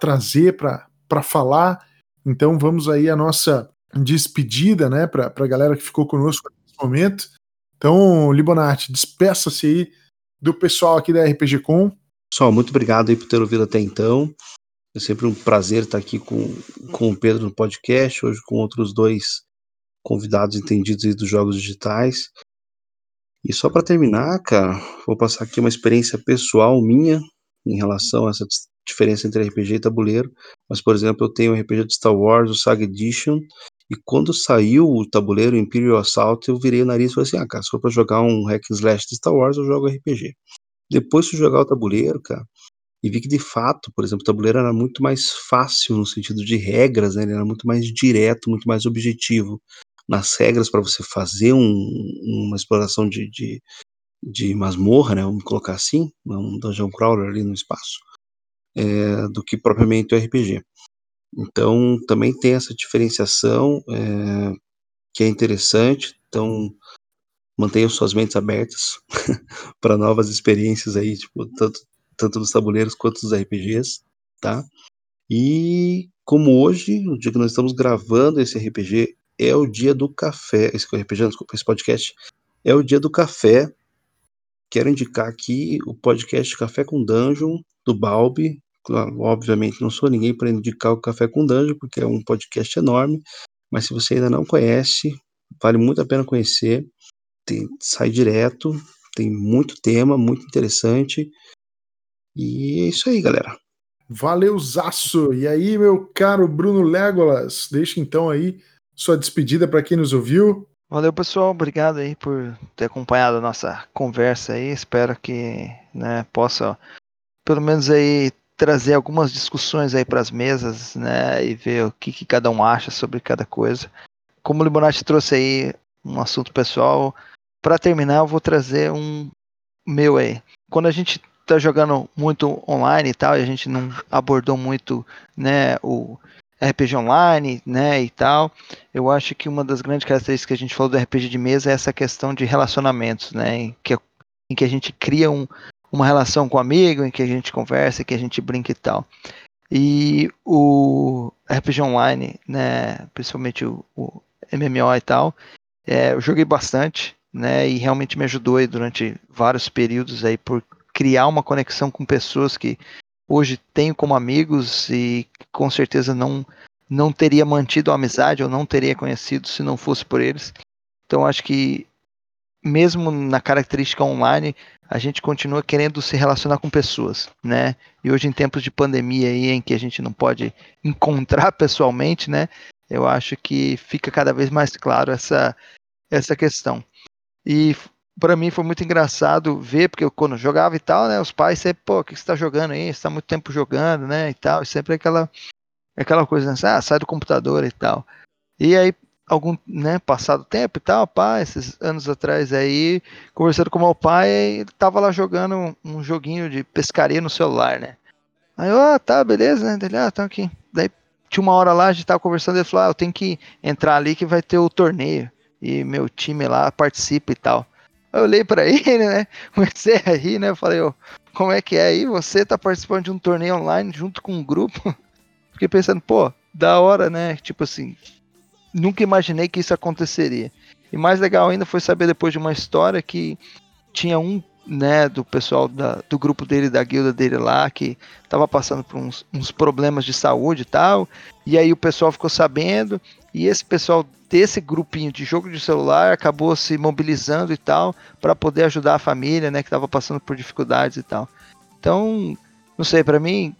trazer, para falar. Então vamos aí a nossa despedida, né, para a galera que ficou conosco nesse momento. Então, Libonati, despeça-se aí do pessoal aqui da RPG Com. Pessoal, muito obrigado aí por ter ouvido até então. É sempre um prazer estar aqui com, com o Pedro no podcast, hoje com outros dois convidados entendidos aí dos jogos digitais. E só para terminar, cara, vou passar aqui uma experiência pessoal minha em relação a essa diferença entre RPG e tabuleiro. Mas, por exemplo, eu tenho o RPG de Star Wars, o Saga Edition, e quando saiu o tabuleiro Imperial Assault, eu virei o nariz e falei assim: ah, cara, se for pra jogar um hack slash de Star Wars, eu jogo RPG. Depois fui jogar o tabuleiro, cara, e vi que de fato, por exemplo, o tabuleiro era muito mais fácil no sentido de regras, né? Ele era muito mais direto, muito mais objetivo nas regras para você fazer um, uma exploração de, de, de, masmorra, né? Vamos colocar assim, um dungeon crawler ali no espaço, é, do que propriamente o RPG. Então também tem essa diferenciação é, que é interessante. Então mantenham suas mentes abertas para novas experiências aí, tipo, tanto, tanto dos tabuleiros quanto dos RPGs, tá? E como hoje, o dia que nós estamos gravando esse RPG é o dia do café, esse RPG, desculpa, esse podcast é o dia do café. Quero indicar aqui o podcast Café com Dungeon do Balbi. Obviamente não sou ninguém para indicar o Café com Dungeon, porque é um podcast enorme, mas se você ainda não conhece, vale muito a pena conhecer tem, sai direto, tem muito tema, muito interessante. E é isso aí, galera. Valeuzaço! E aí, meu caro Bruno Legolas, deixa então aí sua despedida para quem nos ouviu. Valeu, pessoal. Obrigado aí por ter acompanhado a nossa conversa aí. Espero que né, possa, pelo menos aí, trazer algumas discussões aí para as mesas, né, e ver o que, que, cada um acha sobre cada coisa. Como o Libonati trouxe aí um assunto pessoal, para terminar, eu vou trazer um meu aí. Quando a gente tá jogando muito online e tal, e a gente não abordou muito, né, o RPG online, né, e tal, eu acho que uma das grandes características que a gente falou do RPG de mesa é essa questão de relacionamentos, né, em que, em que a gente cria um, uma relação com o amigo, em que a gente conversa, que a gente brinca e tal. E o RPG online, né, principalmente o, o MMO e tal, é, eu joguei bastante, né? E realmente me ajudou aí durante vários períodos aí por criar uma conexão com pessoas que hoje tenho como amigos e com certeza não não teria mantido a amizade ou não teria conhecido se não fosse por eles. Então acho que mesmo na característica online, a gente continua querendo se relacionar com pessoas, né? E hoje em tempos de pandemia aí em que a gente não pode encontrar pessoalmente, né? Eu acho que fica cada vez mais claro essa essa questão. E para mim foi muito engraçado ver, porque eu, quando eu jogava e tal, né, os pais sempre, pô, o que você tá jogando aí? Você tá muito tempo jogando, né, e tal, e sempre aquela aquela coisa, né, ah, sai do computador e tal. E aí, algum, né, passado tempo e tal, pai, esses anos atrás aí, conversando com meu pai, ele tava lá jogando um joguinho de pescaria no celular, né. Aí, ó, oh, tá, beleza, né, ele, ah, tá aqui. Daí, tinha uma hora lá, a gente tava conversando, ele falou, ah, eu tenho que entrar ali que vai ter o torneio e meu time lá participa e tal. Eu olhei para ele, né? Comecei a rir, né? Falei, oh, como é que é aí? Você tá participando de um torneio online junto com um grupo? Fiquei pensando, pô, da hora, né? Tipo assim, nunca imaginei que isso aconteceria. E mais legal ainda foi saber depois de uma história que tinha um né, do pessoal da, do grupo dele, da guilda dele lá, que tava passando por uns, uns, problemas de saúde e tal. E aí o pessoal ficou sabendo, e esse pessoal desse grupinho de jogo de celular acabou se mobilizando e tal, para poder ajudar a família, né, que tava passando por dificuldades e tal. Então, não sei, para mim,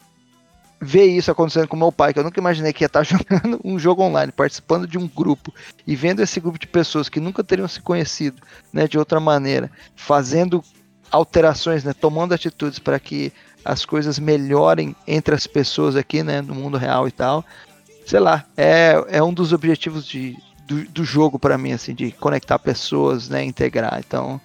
ver isso acontecendo com meu pai, que eu nunca imaginei que ia estar jogando um jogo online, participando de um grupo e vendo esse grupo de pessoas que nunca teriam se conhecido, né, de outra maneira, fazendo alterações, né, tomando atitudes para que as coisas melhorem entre as pessoas aqui, né, no mundo real e tal. Sei lá, é, é um dos objetivos de, do, do jogo para mim, assim, de conectar pessoas, né, integrar. Então,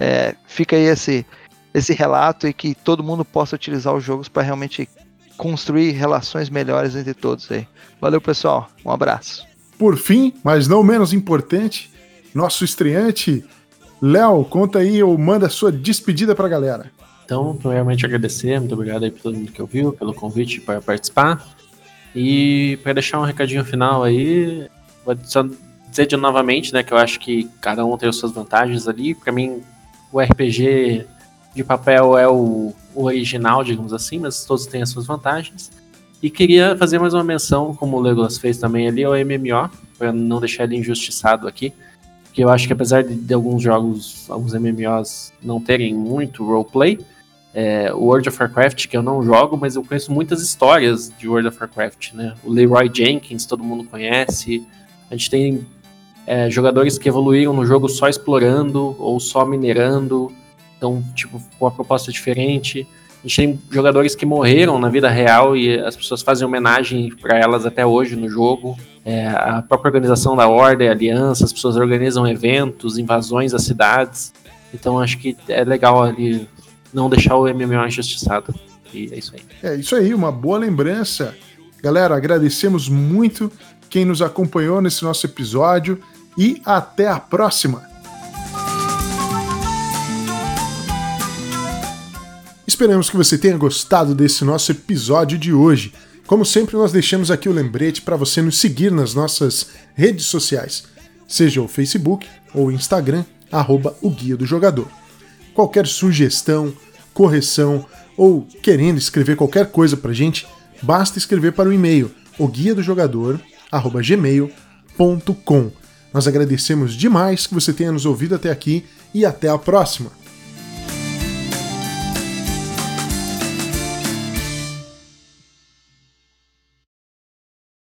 é, fica aí esse, esse relato e que todo mundo possa utilizar os jogos para realmente construir relações melhores entre todos aí. Valeu, pessoal. Um abraço. Por fim, mas não menos importante, nosso estreante Léo, conta aí ou manda a sua despedida para a galera. Então, primeiramente agradecer, muito obrigado aí por todo mundo que ouviu, pelo convite para participar. E para deixar um recadinho final aí, vou dizer de novamente, né, que eu acho que cada um tem as suas vantagens ali. Para mim, o RPG de papel é o, o, original, digamos assim, mas todos têm as suas vantagens. E queria fazer mais uma menção, como o Legolas fez também ali, ao MMO, para não deixar ele injustiçado aqui que eu acho que apesar de, de alguns jogos, alguns MMOs não terem muito roleplay, é, World of Warcraft, que eu não jogo, mas eu conheço muitas histórias de World of Warcraft, né? O Leroy Jenkins, todo mundo conhece. A gente tem é, jogadores que evoluíram no jogo só explorando ou só minerando, então, tipo, com uma proposta diferente. A gente tem jogadores que morreram na vida real e as pessoas fazem homenagem para elas até hoje no jogo é, a própria organização da ordem, a aliança, as pessoas organizam eventos, invasões às cidades. Então acho que é legal ali não deixar o MMO injustiçado. E é isso aí. É isso aí, uma boa lembrança. Galera, agradecemos muito quem nos acompanhou nesse nosso episódio e até a próxima. Esperamos que você tenha gostado desse nosso episódio de hoje. Como sempre, nós deixamos aqui o lembrete para você nos seguir nas nossas redes sociais, seja o Facebook ou o Instagram, arroba o Guia do Jogador. Qualquer sugestão, correção ou querendo escrever qualquer coisa para a gente, basta escrever para o e-mail o guia do jogador, arroba gmail.com. Nós agradecemos demais que você tenha nos ouvido até aqui e até a próxima!